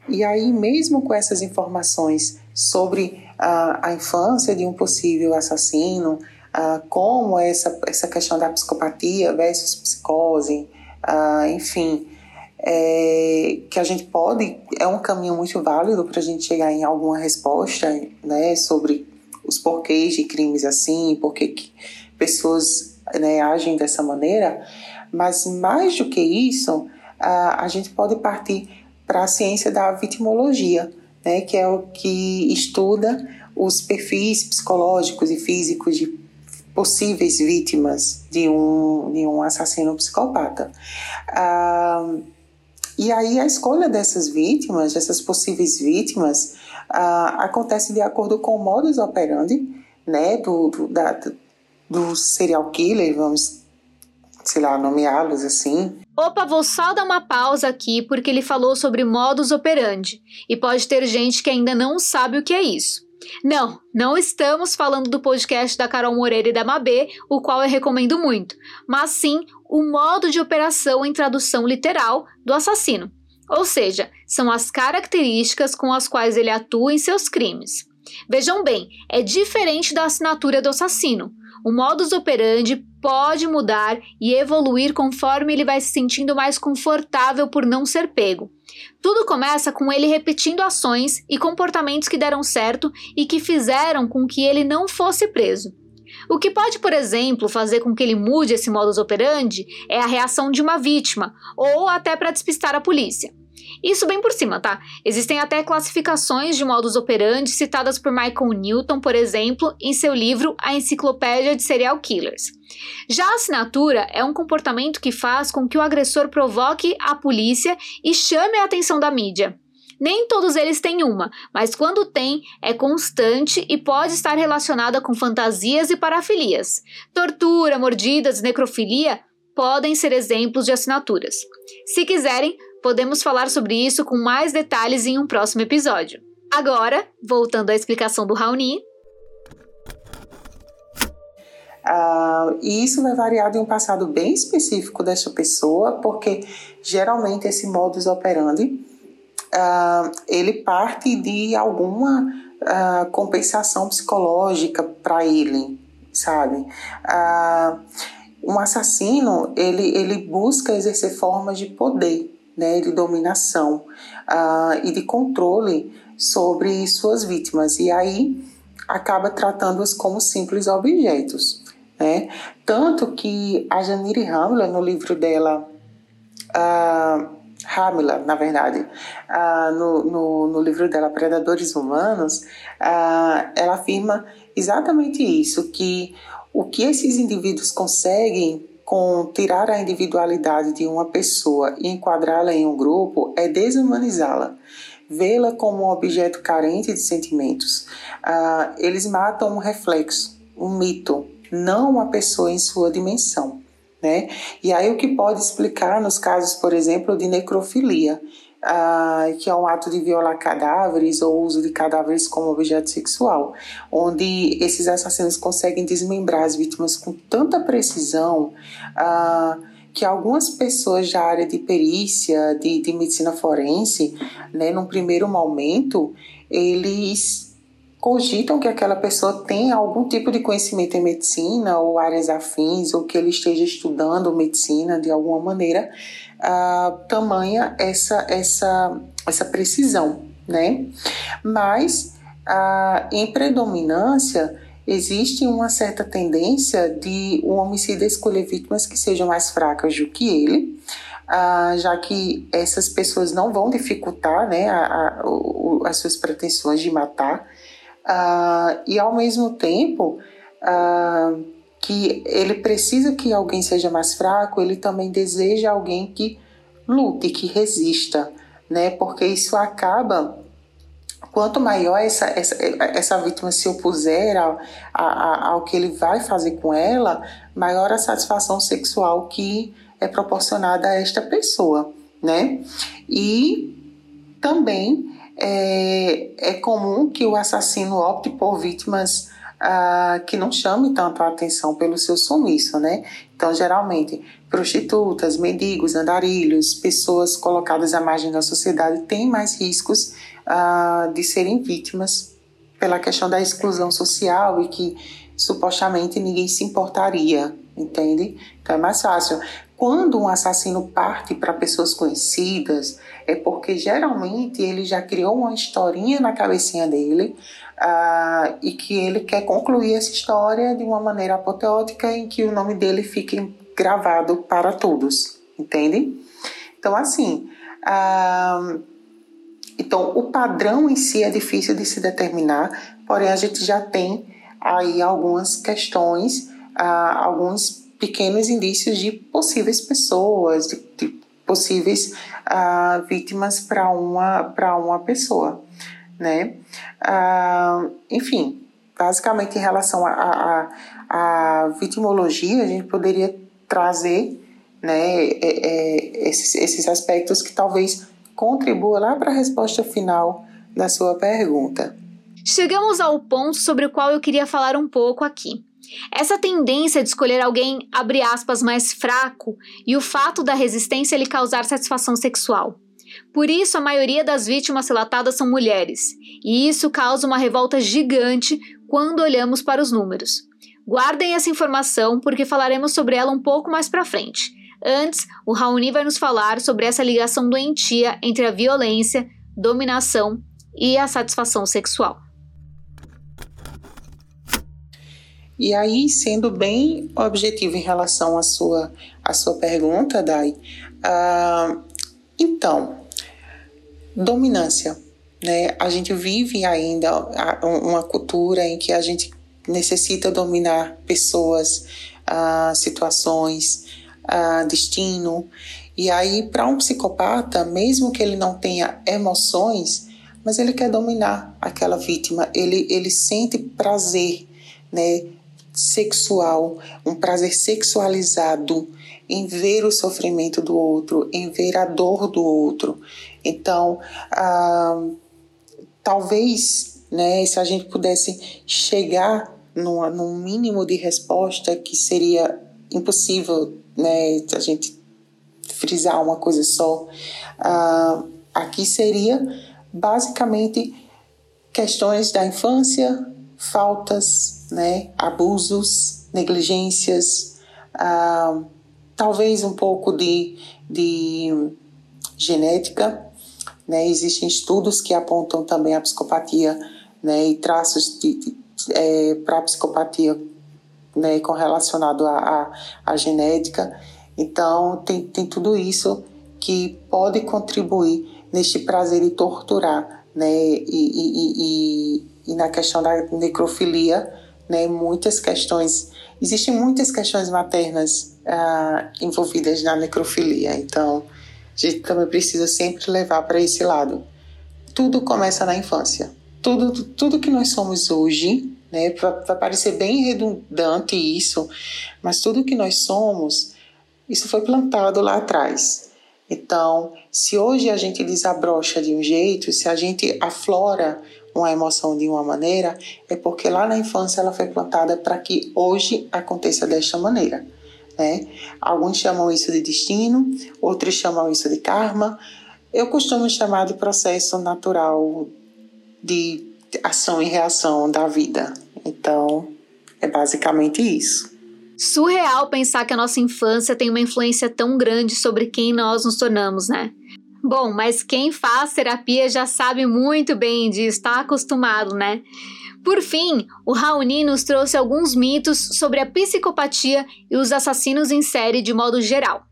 E aí, mesmo com essas informações sobre a, a infância de um possível assassino, como essa, essa questão da psicopatia versus psicose, enfim, é, que a gente pode, é um caminho muito válido para a gente chegar em alguma resposta né, sobre os porquês de crimes assim, porque pessoas né, agem dessa maneira, mas mais do que isso, a, a gente pode partir para a ciência da vitimologia, né, que é o que estuda os perfis psicológicos e físicos de possíveis vítimas de um, de um assassino psicopata. Ah, e aí a escolha dessas vítimas, dessas possíveis vítimas, ah, acontece de acordo com o modus operandi né, do, do, da, do serial killer, vamos, sei lá, nomeá-los assim. Opa, vou só dar uma pausa aqui porque ele falou sobre modus operandi e pode ter gente que ainda não sabe o que é isso. Não, não estamos falando do podcast da Carol Moreira e da Mabê, o qual eu recomendo muito, mas sim o modo de operação em tradução literal do assassino. Ou seja, são as características com as quais ele atua em seus crimes. Vejam bem, é diferente da assinatura do assassino. O modus operandi pode mudar e evoluir conforme ele vai se sentindo mais confortável por não ser pego. Tudo começa com ele repetindo ações e comportamentos que deram certo e que fizeram com que ele não fosse preso. O que pode, por exemplo, fazer com que ele mude esse modus operandi é a reação de uma vítima, ou até para despistar a polícia. Isso bem por cima, tá? Existem até classificações de modus operandi citadas por Michael Newton, por exemplo, em seu livro A Enciclopédia de Serial Killers. Já a assinatura é um comportamento que faz com que o agressor provoque a polícia e chame a atenção da mídia. Nem todos eles têm uma, mas quando tem, é constante e pode estar relacionada com fantasias e parafilias. Tortura, mordidas, necrofilia podem ser exemplos de assinaturas. Se quiserem, podemos falar sobre isso com mais detalhes em um próximo episódio. Agora, voltando à explicação do Raoni. Uh, e isso vai variar de um passado bem específico dessa pessoa, porque geralmente esse modus operandi uh, ele parte de alguma uh, compensação psicológica para ele, sabe? um assassino ele, ele busca exercer formas de poder né, de dominação uh, e de controle sobre suas vítimas. E aí acaba tratando-as como simples objetos. Né? Tanto que a Janine Hamler, no livro dela, uh, Hamila, na verdade, uh, no, no, no, livro dela Predadores Humanos, uh, ela afirma exatamente isso, que o que esses indivíduos conseguem com tirar a individualidade de uma pessoa e enquadrá-la em um grupo é desumanizá-la, vê-la como um objeto carente de sentimentos. Ah, eles matam um reflexo, um mito, não uma pessoa em sua dimensão. Né? E aí o que pode explicar nos casos, por exemplo, de necrofilia, uh, que é um ato de violar cadáveres ou uso de cadáveres como objeto sexual, onde esses assassinos conseguem desmembrar as vítimas com tanta precisão uh, que algumas pessoas da área de perícia, de, de medicina forense, né, num primeiro momento, eles cogitam que aquela pessoa tenha algum tipo de conhecimento em medicina ou áreas afins, ou que ele esteja estudando medicina de alguma maneira, uh, tamanha essa, essa, essa precisão, né? Mas uh, em predominância existe uma certa tendência de o homicida escolher vítimas que sejam mais fracas do que ele, uh, já que essas pessoas não vão dificultar né, a, a, o, as suas pretensões de matar, uh, e ao mesmo tempo uh, que ele precisa que alguém seja mais fraco, ele também deseja alguém que lute, que resista, né? Porque isso acaba quanto maior essa, essa, essa vítima se opuser ao, ao, ao que ele vai fazer com ela, maior a satisfação sexual que é proporcionada a esta pessoa, né? E também é, é comum que o assassino opte por vítimas ah, que não chame tanto a atenção pelo seu sumiço, né? Então, geralmente, prostitutas, mendigos, andarilhos, pessoas colocadas à margem da sociedade têm mais riscos ah, de serem vítimas pela questão da exclusão social e que supostamente ninguém se importaria, entende? Então é mais fácil. Quando um assassino parte para pessoas conhecidas, é porque geralmente ele já criou uma historinha na cabecinha dele uh, e que ele quer concluir essa história de uma maneira apoteótica em que o nome dele fique gravado para todos, entende? Então, assim, uh, então o padrão em si é difícil de se determinar, porém a gente já tem aí algumas questões, uh, alguns pequenos indícios de possíveis pessoas, de, de possíveis uh, vítimas para uma, uma pessoa né? Ah, enfim, basicamente em relação à a, a, vitimologia, a gente poderia trazer né, é, é, esses, esses aspectos que talvez contribuam lá para a resposta final da sua pergunta. Chegamos ao ponto sobre o qual eu queria falar um pouco aqui. Essa tendência de escolher alguém, abre aspas, mais fraco e o fato da resistência lhe causar satisfação sexual. Por isso, a maioria das vítimas relatadas são mulheres, e isso causa uma revolta gigante quando olhamos para os números. Guardem essa informação porque falaremos sobre ela um pouco mais para frente. Antes, o Raoni vai nos falar sobre essa ligação doentia entre a violência, dominação e a satisfação sexual. E aí, sendo bem objetivo em relação à sua, à sua pergunta, Dai, uh, então, dominância. Né? A gente vive ainda uma cultura em que a gente necessita dominar pessoas, ah, situações, ah, destino. E aí, para um psicopata, mesmo que ele não tenha emoções, mas ele quer dominar aquela vítima, ele, ele sente prazer né, sexual, um prazer sexualizado em ver o sofrimento do outro, em ver a dor do outro. Então, ah, talvez, né, se a gente pudesse chegar num, num mínimo de resposta que seria impossível, né, a gente frisar uma coisa só, ah, aqui seria basicamente questões da infância, faltas, né, abusos, negligências, ah, talvez um pouco de, de genética, né? Existem estudos que apontam também a psicopatia né, e traços de, de é, para a psicopatia né, com relacionado à, genética. Então, tem, tem tudo isso que pode contribuir neste prazer de torturar, né? E, e, e, e, na questão da necrofilia, né? Muitas questões, existem muitas questões maternas ah, envolvidas na necrofilia. Então, a gente também precisa sempre levar para esse lado. Tudo começa na infância. Tudo, tudo que nós somos hoje, né, vai parecer bem redundante isso, mas tudo que nós somos, isso foi plantado lá atrás. Então, se hoje a gente desabrocha de um jeito, se a gente aflora uma emoção de uma maneira, é porque lá na infância ela foi plantada para que hoje aconteça desta maneira. Né? Alguns chamam isso de destino, outros chamam isso de karma. Eu costumo chamar de processo natural de ação e reação da vida. Então, é basicamente isso. Surreal pensar que a nossa infância tem uma influência tão grande sobre quem nós nos tornamos, né? Bom, mas quem faz terapia já sabe muito bem disso, está acostumado, né? Por fim, o Raoni nos trouxe alguns mitos sobre a psicopatia e os assassinos em série de modo geral.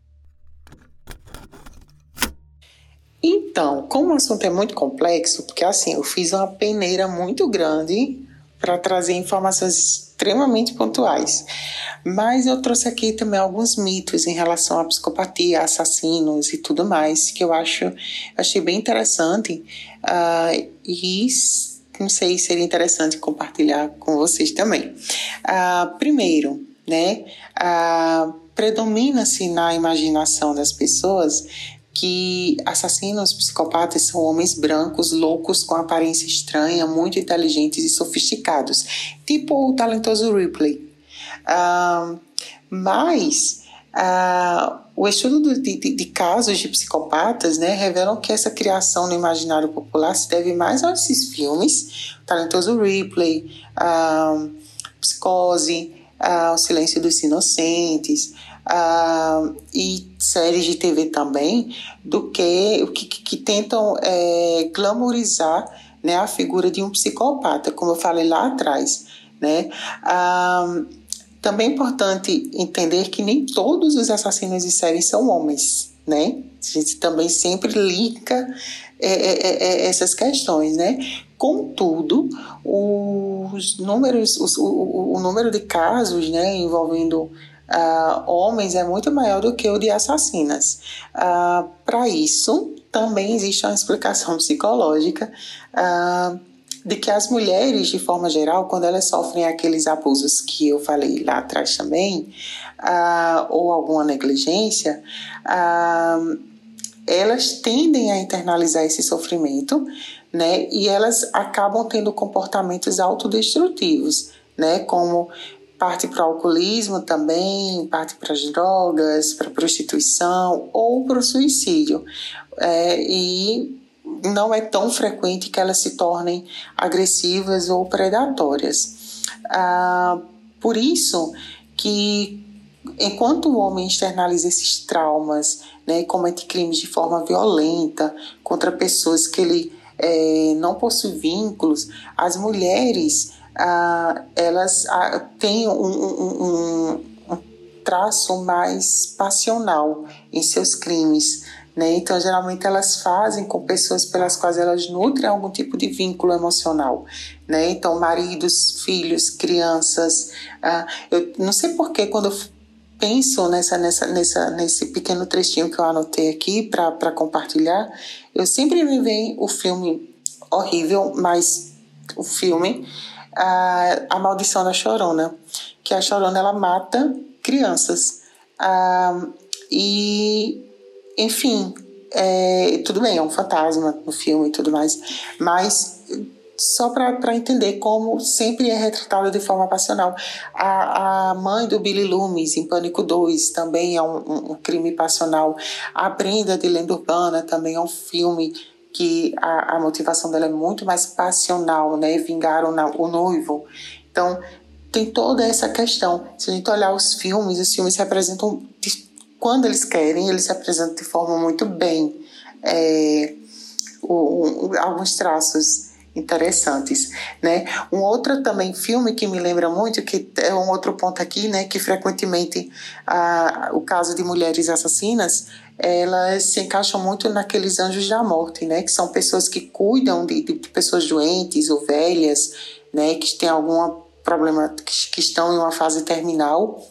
Então, como o assunto é muito complexo, porque assim, eu fiz uma peneira muito grande para trazer informações extremamente pontuais. Mas eu trouxe aqui também alguns mitos em relação à psicopatia, assassinos e tudo mais, que eu acho achei bem interessante uh, e não sei, seria interessante compartilhar com vocês também. Ah, primeiro, né, ah, predomina-se na imaginação das pessoas que assassinos psicopatas são homens brancos, loucos, com aparência estranha, muito inteligentes e sofisticados, tipo o talentoso Ripley. Ah, mas ah, o estudo de, de, de, casos de psicopatas né, revelam que essa criação no imaginário popular se deve mais a esses filmes, o talentoso Ripley, a Psicose, a O Silêncio dos Inocentes, a, e séries de TV também, do que que, que tentam é, glamorizar né, a figura de um psicopata, como eu falei lá atrás. Né? Também é importante entender que nem todos os assassinos de série são homens, né? A gente também sempre liga é, é, é, é essas questões, né? Contudo, os números, os, o, o, número de casos né, envolvendo uh, homens é muito maior do que o de assassinas. Uh, Para isso, também existe uma explicação psicológica. Uh, de que as mulheres, de forma geral, quando elas sofrem aqueles abusos que eu falei lá atrás também, ah, ou alguma negligência, ah, elas tendem a internalizar esse sofrimento, né? E elas acabam tendo comportamentos autodestrutivos, né? Como parte para o alcoolismo também, parte para as drogas, para a prostituição ou para o suicídio. É, e não é tão frequente que elas se tornem agressivas ou predatórias. Ah, por isso que enquanto o homem externaliza esses traumas né, e comete crimes de forma violenta contra pessoas que ele é, não possui vínculos, as mulheres ah, elas ah, têm um, um, um, traço mais passional em seus crimes Né? Então, geralmente, elas fazem com pessoas pelas quais elas nutrem algum tipo de vínculo emocional. Né? Então, maridos, filhos, crianças. Ah, eu não sei porquê, quando eu penso nessa, nessa, nessa, nesse pequeno trechinho que eu anotei aqui para compartilhar, eu sempre me vem o filme horrível, mas o filme a, a Maldição da Chorona, que a Chorona ela mata crianças. Ah, e, enfim, é, tudo bem, é um fantasma no filme e tudo mais, mas só para entender como sempre é retratado de forma passional. A, a mãe do Billy Loomis, em Pânico 2, também é um, um, crime passional. A Brenda de Lenda Urbana também é um filme que a, a motivação dela é muito mais passional, né? Vingar o, o noivo. Então, tem toda essa questão. Se a gente olhar os filmes, os filmes se apresentam, de, quando eles querem, eles se apresentam de forma muito bem. É, o, um, alguns traços interessantes, né? Um outro também filme que me lembra muito, que é um outro ponto aqui, né? Que frequentemente a, o caso de mulheres assassinas elas se encaixam muito naqueles anjos da morte, né? Que são pessoas que cuidam de, de pessoas doentes ou velhas, né? Que têm algum problema, que, que estão em uma fase terminal.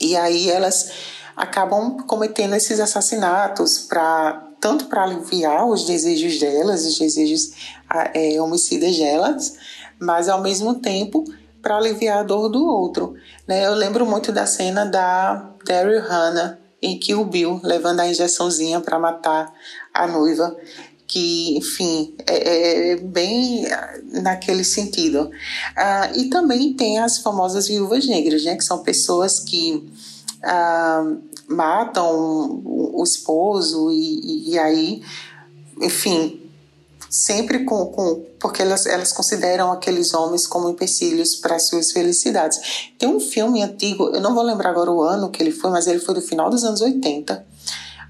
E aí elas acabam cometendo esses assassinatos para tanto para aliviar os desejos delas, os desejos é, homicidas delas, mas ao mesmo tempo para aliviar a dor do outro. Né? Eu lembro muito da cena da Daryl Hannah em que o Bill levando a injeçãozinha para matar a noiva, que, enfim, é, é bem naquele sentido. Ah, e também tem as famosas viúvas negras, né, que são pessoas que ah, matam o esposo e, e aí, enfim, sempre com, com porque elas, elas consideram aqueles homens como empecilhos para suas felicidades. Tem um filme antigo, eu não vou lembrar agora o ano que ele foi, mas ele foi do final dos anos 80,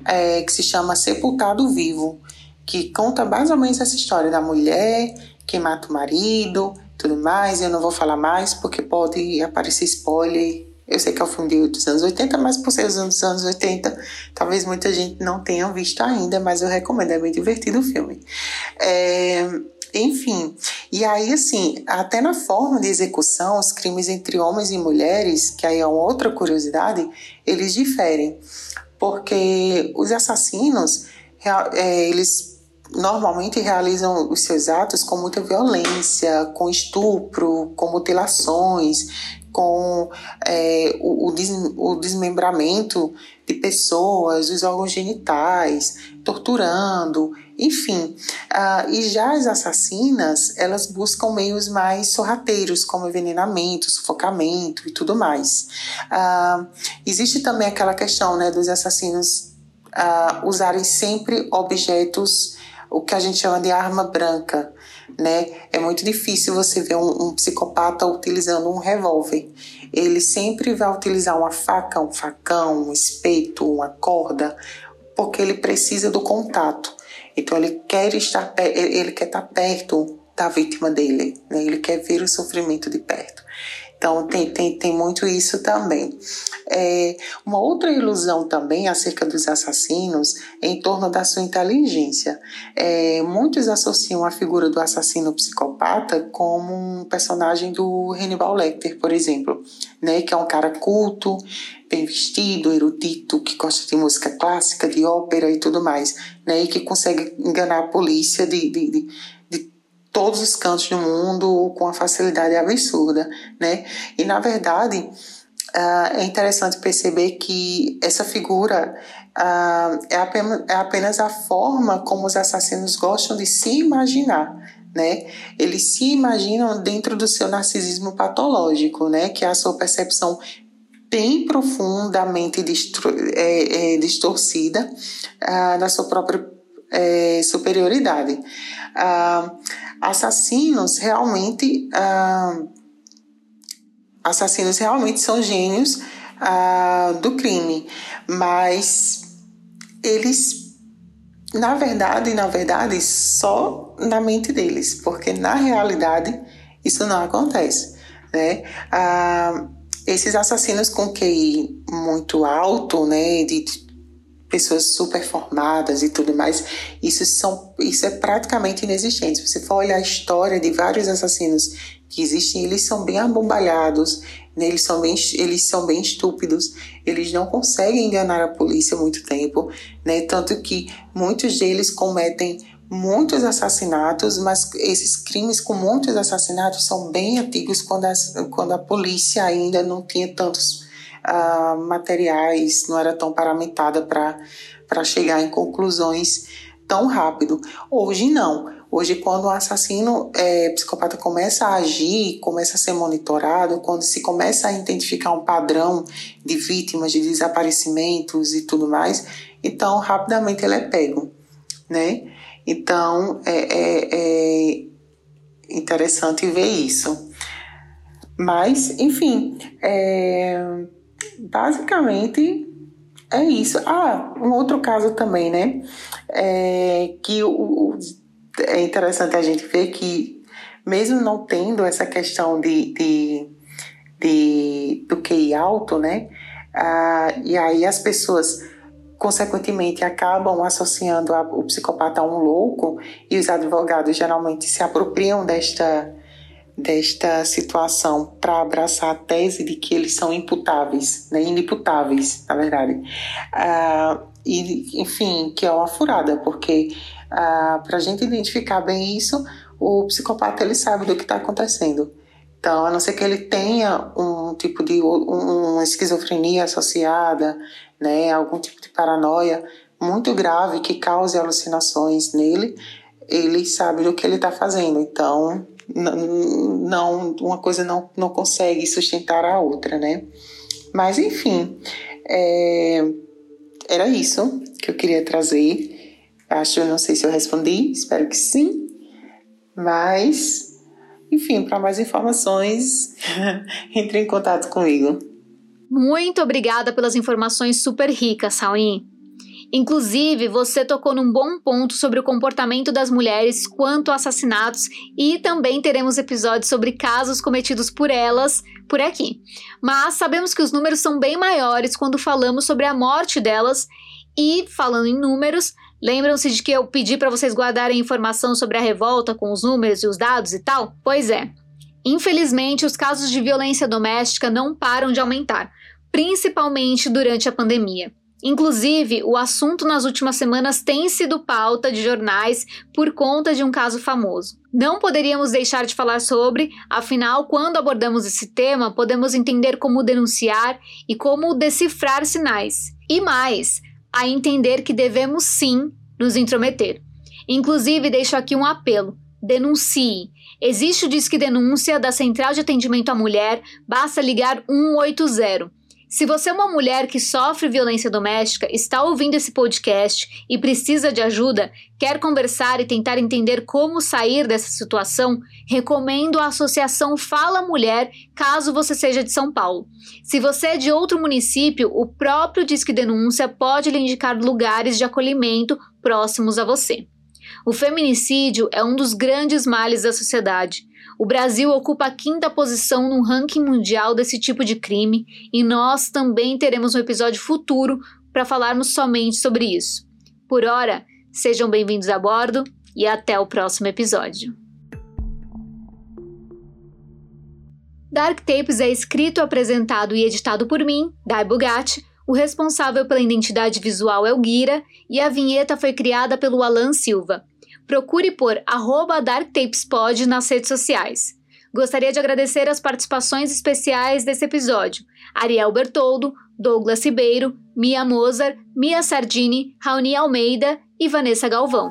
é, que se chama Sepultado Vivo, que conta menos essa história da mulher que mata o marido, tudo mais. Eu não vou falar mais porque pode aparecer spoiler eu sei que é um filme dos anos 80, mas por ser dos anos 80, talvez muita gente não tenha visto ainda, mas eu recomendo, é bem divertido o filme. É, enfim, e aí assim, até na forma de execução, os crimes entre homens e mulheres, que aí é uma outra curiosidade, eles diferem. Porque os assassinos, é, eles normalmente realizam os seus atos com muita violência, com estupro, com mutilações, com é, o, o, desmembramento de pessoas, os órgãos genitais, torturando, enfim. Ah, e já as assassinas, elas buscam meios mais sorrateiros, como envenenamento, sufocamento e tudo mais. Ah, existe também aquela questão né, dos assassinos ah, usarem sempre objetos, o que a gente chama de arma branca, né? É muito difícil você ver um, um psicopata utilizando um revólver. Ele sempre vai utilizar uma faca, um facão, um espeto, uma corda, porque ele precisa do contato. Então ele quer estar, ele quer estar perto da vítima dele, né? Ele quer ver o sofrimento de perto. Então, tem, tem, tem muito isso também. É, uma outra ilusão também acerca dos assassinos é em torno da sua inteligência. É, muitos associam a figura do assassino psicopata como um personagem do Hannibal Lecter, por exemplo, né, que é um cara culto, bem vestido, erudito, que gosta de música clássica, de ópera e tudo mais, né, e que consegue enganar a polícia de, de, de todos os cantos do mundo com uma facilidade absurda, né? E na verdade é interessante perceber que essa figura uh, é, apenas, é apenas a forma como os assassinos gostam de se imaginar, né? Eles se imaginam dentro do seu narcisismo patológico, né? Que é a sua percepção bem profundamente é, é, distorcida uh, da sua própria é, superioridade. Ah, assassinos realmente ah, assassinos realmente são gênios ah, do crime, mas eles na verdade, na verdade, só na mente deles, porque na realidade isso não acontece, né? Ah, esses assassinos com QI muito alto, né, de pessoas super formadas e tudo mais, isso, são, isso é praticamente inexistente. Se você for olhar a história de vários assassinos que existem, eles são bem abombalhados, né? eles, são bem, eles são bem estúpidos, eles não conseguem enganar a polícia muito tempo, né? tanto que muitos deles cometem muitos assassinatos, mas esses crimes com muitos assassinatos são bem antigos quando, as, quando a polícia ainda não tinha tantos uh, materiais, não era tão paramentada para chegar em conclusões tão rápido. Hoje não. Hoje, quando o assassino é, psicopata começa a agir, começa a ser monitorado, quando se começa a identificar um padrão de vítimas de desaparecimentos e tudo mais, então rapidamente ele é pego, né? Então é, é, é interessante ver isso. Mas, enfim, é, basicamente é isso. Ah, um outro caso também, né? É que o, é interessante a gente ver que, mesmo não tendo essa questão de, de, de do QI alto, né? Ah, e aí as pessoas consequentemente acabam associando a, o psicopata a um louco e os advogados geralmente se apropriam desta desta situação para abraçar a tese de que eles são imputáveis, né, inimputáveis, na verdade. Ah, e, enfim, que é uma furada, porque ah, para a gente identificar bem isso, o psicopata ele sabe do que está acontecendo. Então, a não ser que ele tenha um tipo de um, uma esquizofrenia associada, né, algum tipo de paranoia muito grave que cause alucinações nele, ele sabe do que ele está fazendo. Então, não, uma coisa não, não consegue sustentar a outra, né? Mas enfim, é, era isso que eu queria trazer. Acho, não sei se eu respondi, espero que sim. Mas, enfim, para mais informações, entre em contato comigo. Muito obrigada pelas informações super ricas, Sauin. Inclusive, você tocou num bom ponto sobre o comportamento das mulheres quanto a assassinatos e também teremos episódios sobre casos cometidos por elas por aqui. Mas sabemos que os números são bem maiores quando falamos sobre a morte delas e, falando em números, lembram-se de que eu pedi para vocês guardarem informação sobre a revolta com os números e os dados e tal? Pois é. Infelizmente, os casos de violência doméstica não param de aumentar, principalmente durante a pandemia. Inclusive, o assunto nas últimas semanas tem sido pauta de jornais por conta de um caso famoso. Não poderíamos deixar de falar sobre, afinal, quando abordamos esse tema, podemos entender como denunciar e como decifrar sinais. E mais, a entender que devemos sim nos intrometer. Inclusive, deixo aqui um apelo: denuncie. Existe o Disque Denúncia da Central de Atendimento à Mulher, basta ligar 180. Se você é uma mulher que sofre violência doméstica, está ouvindo esse podcast e precisa de ajuda, quer conversar e tentar entender como sair dessa situação, recomendo a Associação Fala Mulher, caso você seja de São Paulo. Se você é de outro município, o próprio Disque Denúncia pode lhe indicar lugares de acolhimento próximos a você. O feminicídio é um dos grandes males da sociedade. O Brasil ocupa a quinta posição no ranking mundial desse tipo de crime e nós também teremos um episódio futuro para falarmos somente sobre isso. Por hora, sejam bem-vindos a bordo e até o próximo episódio. Dark Tapes é escrito, apresentado e editado por mim, Dai Bugatti. O responsável pela identidade visual é o Guira e a vinheta foi criada pelo Alan Silva procure por DarkTapesPod nas redes sociais. Gostaria de agradecer as participações especiais desse episódio: Ariel Bertoldo, Douglas Ribeiro, Mia Mozart, Mia Sardini, Raoni Almeida e Vanessa Galvão.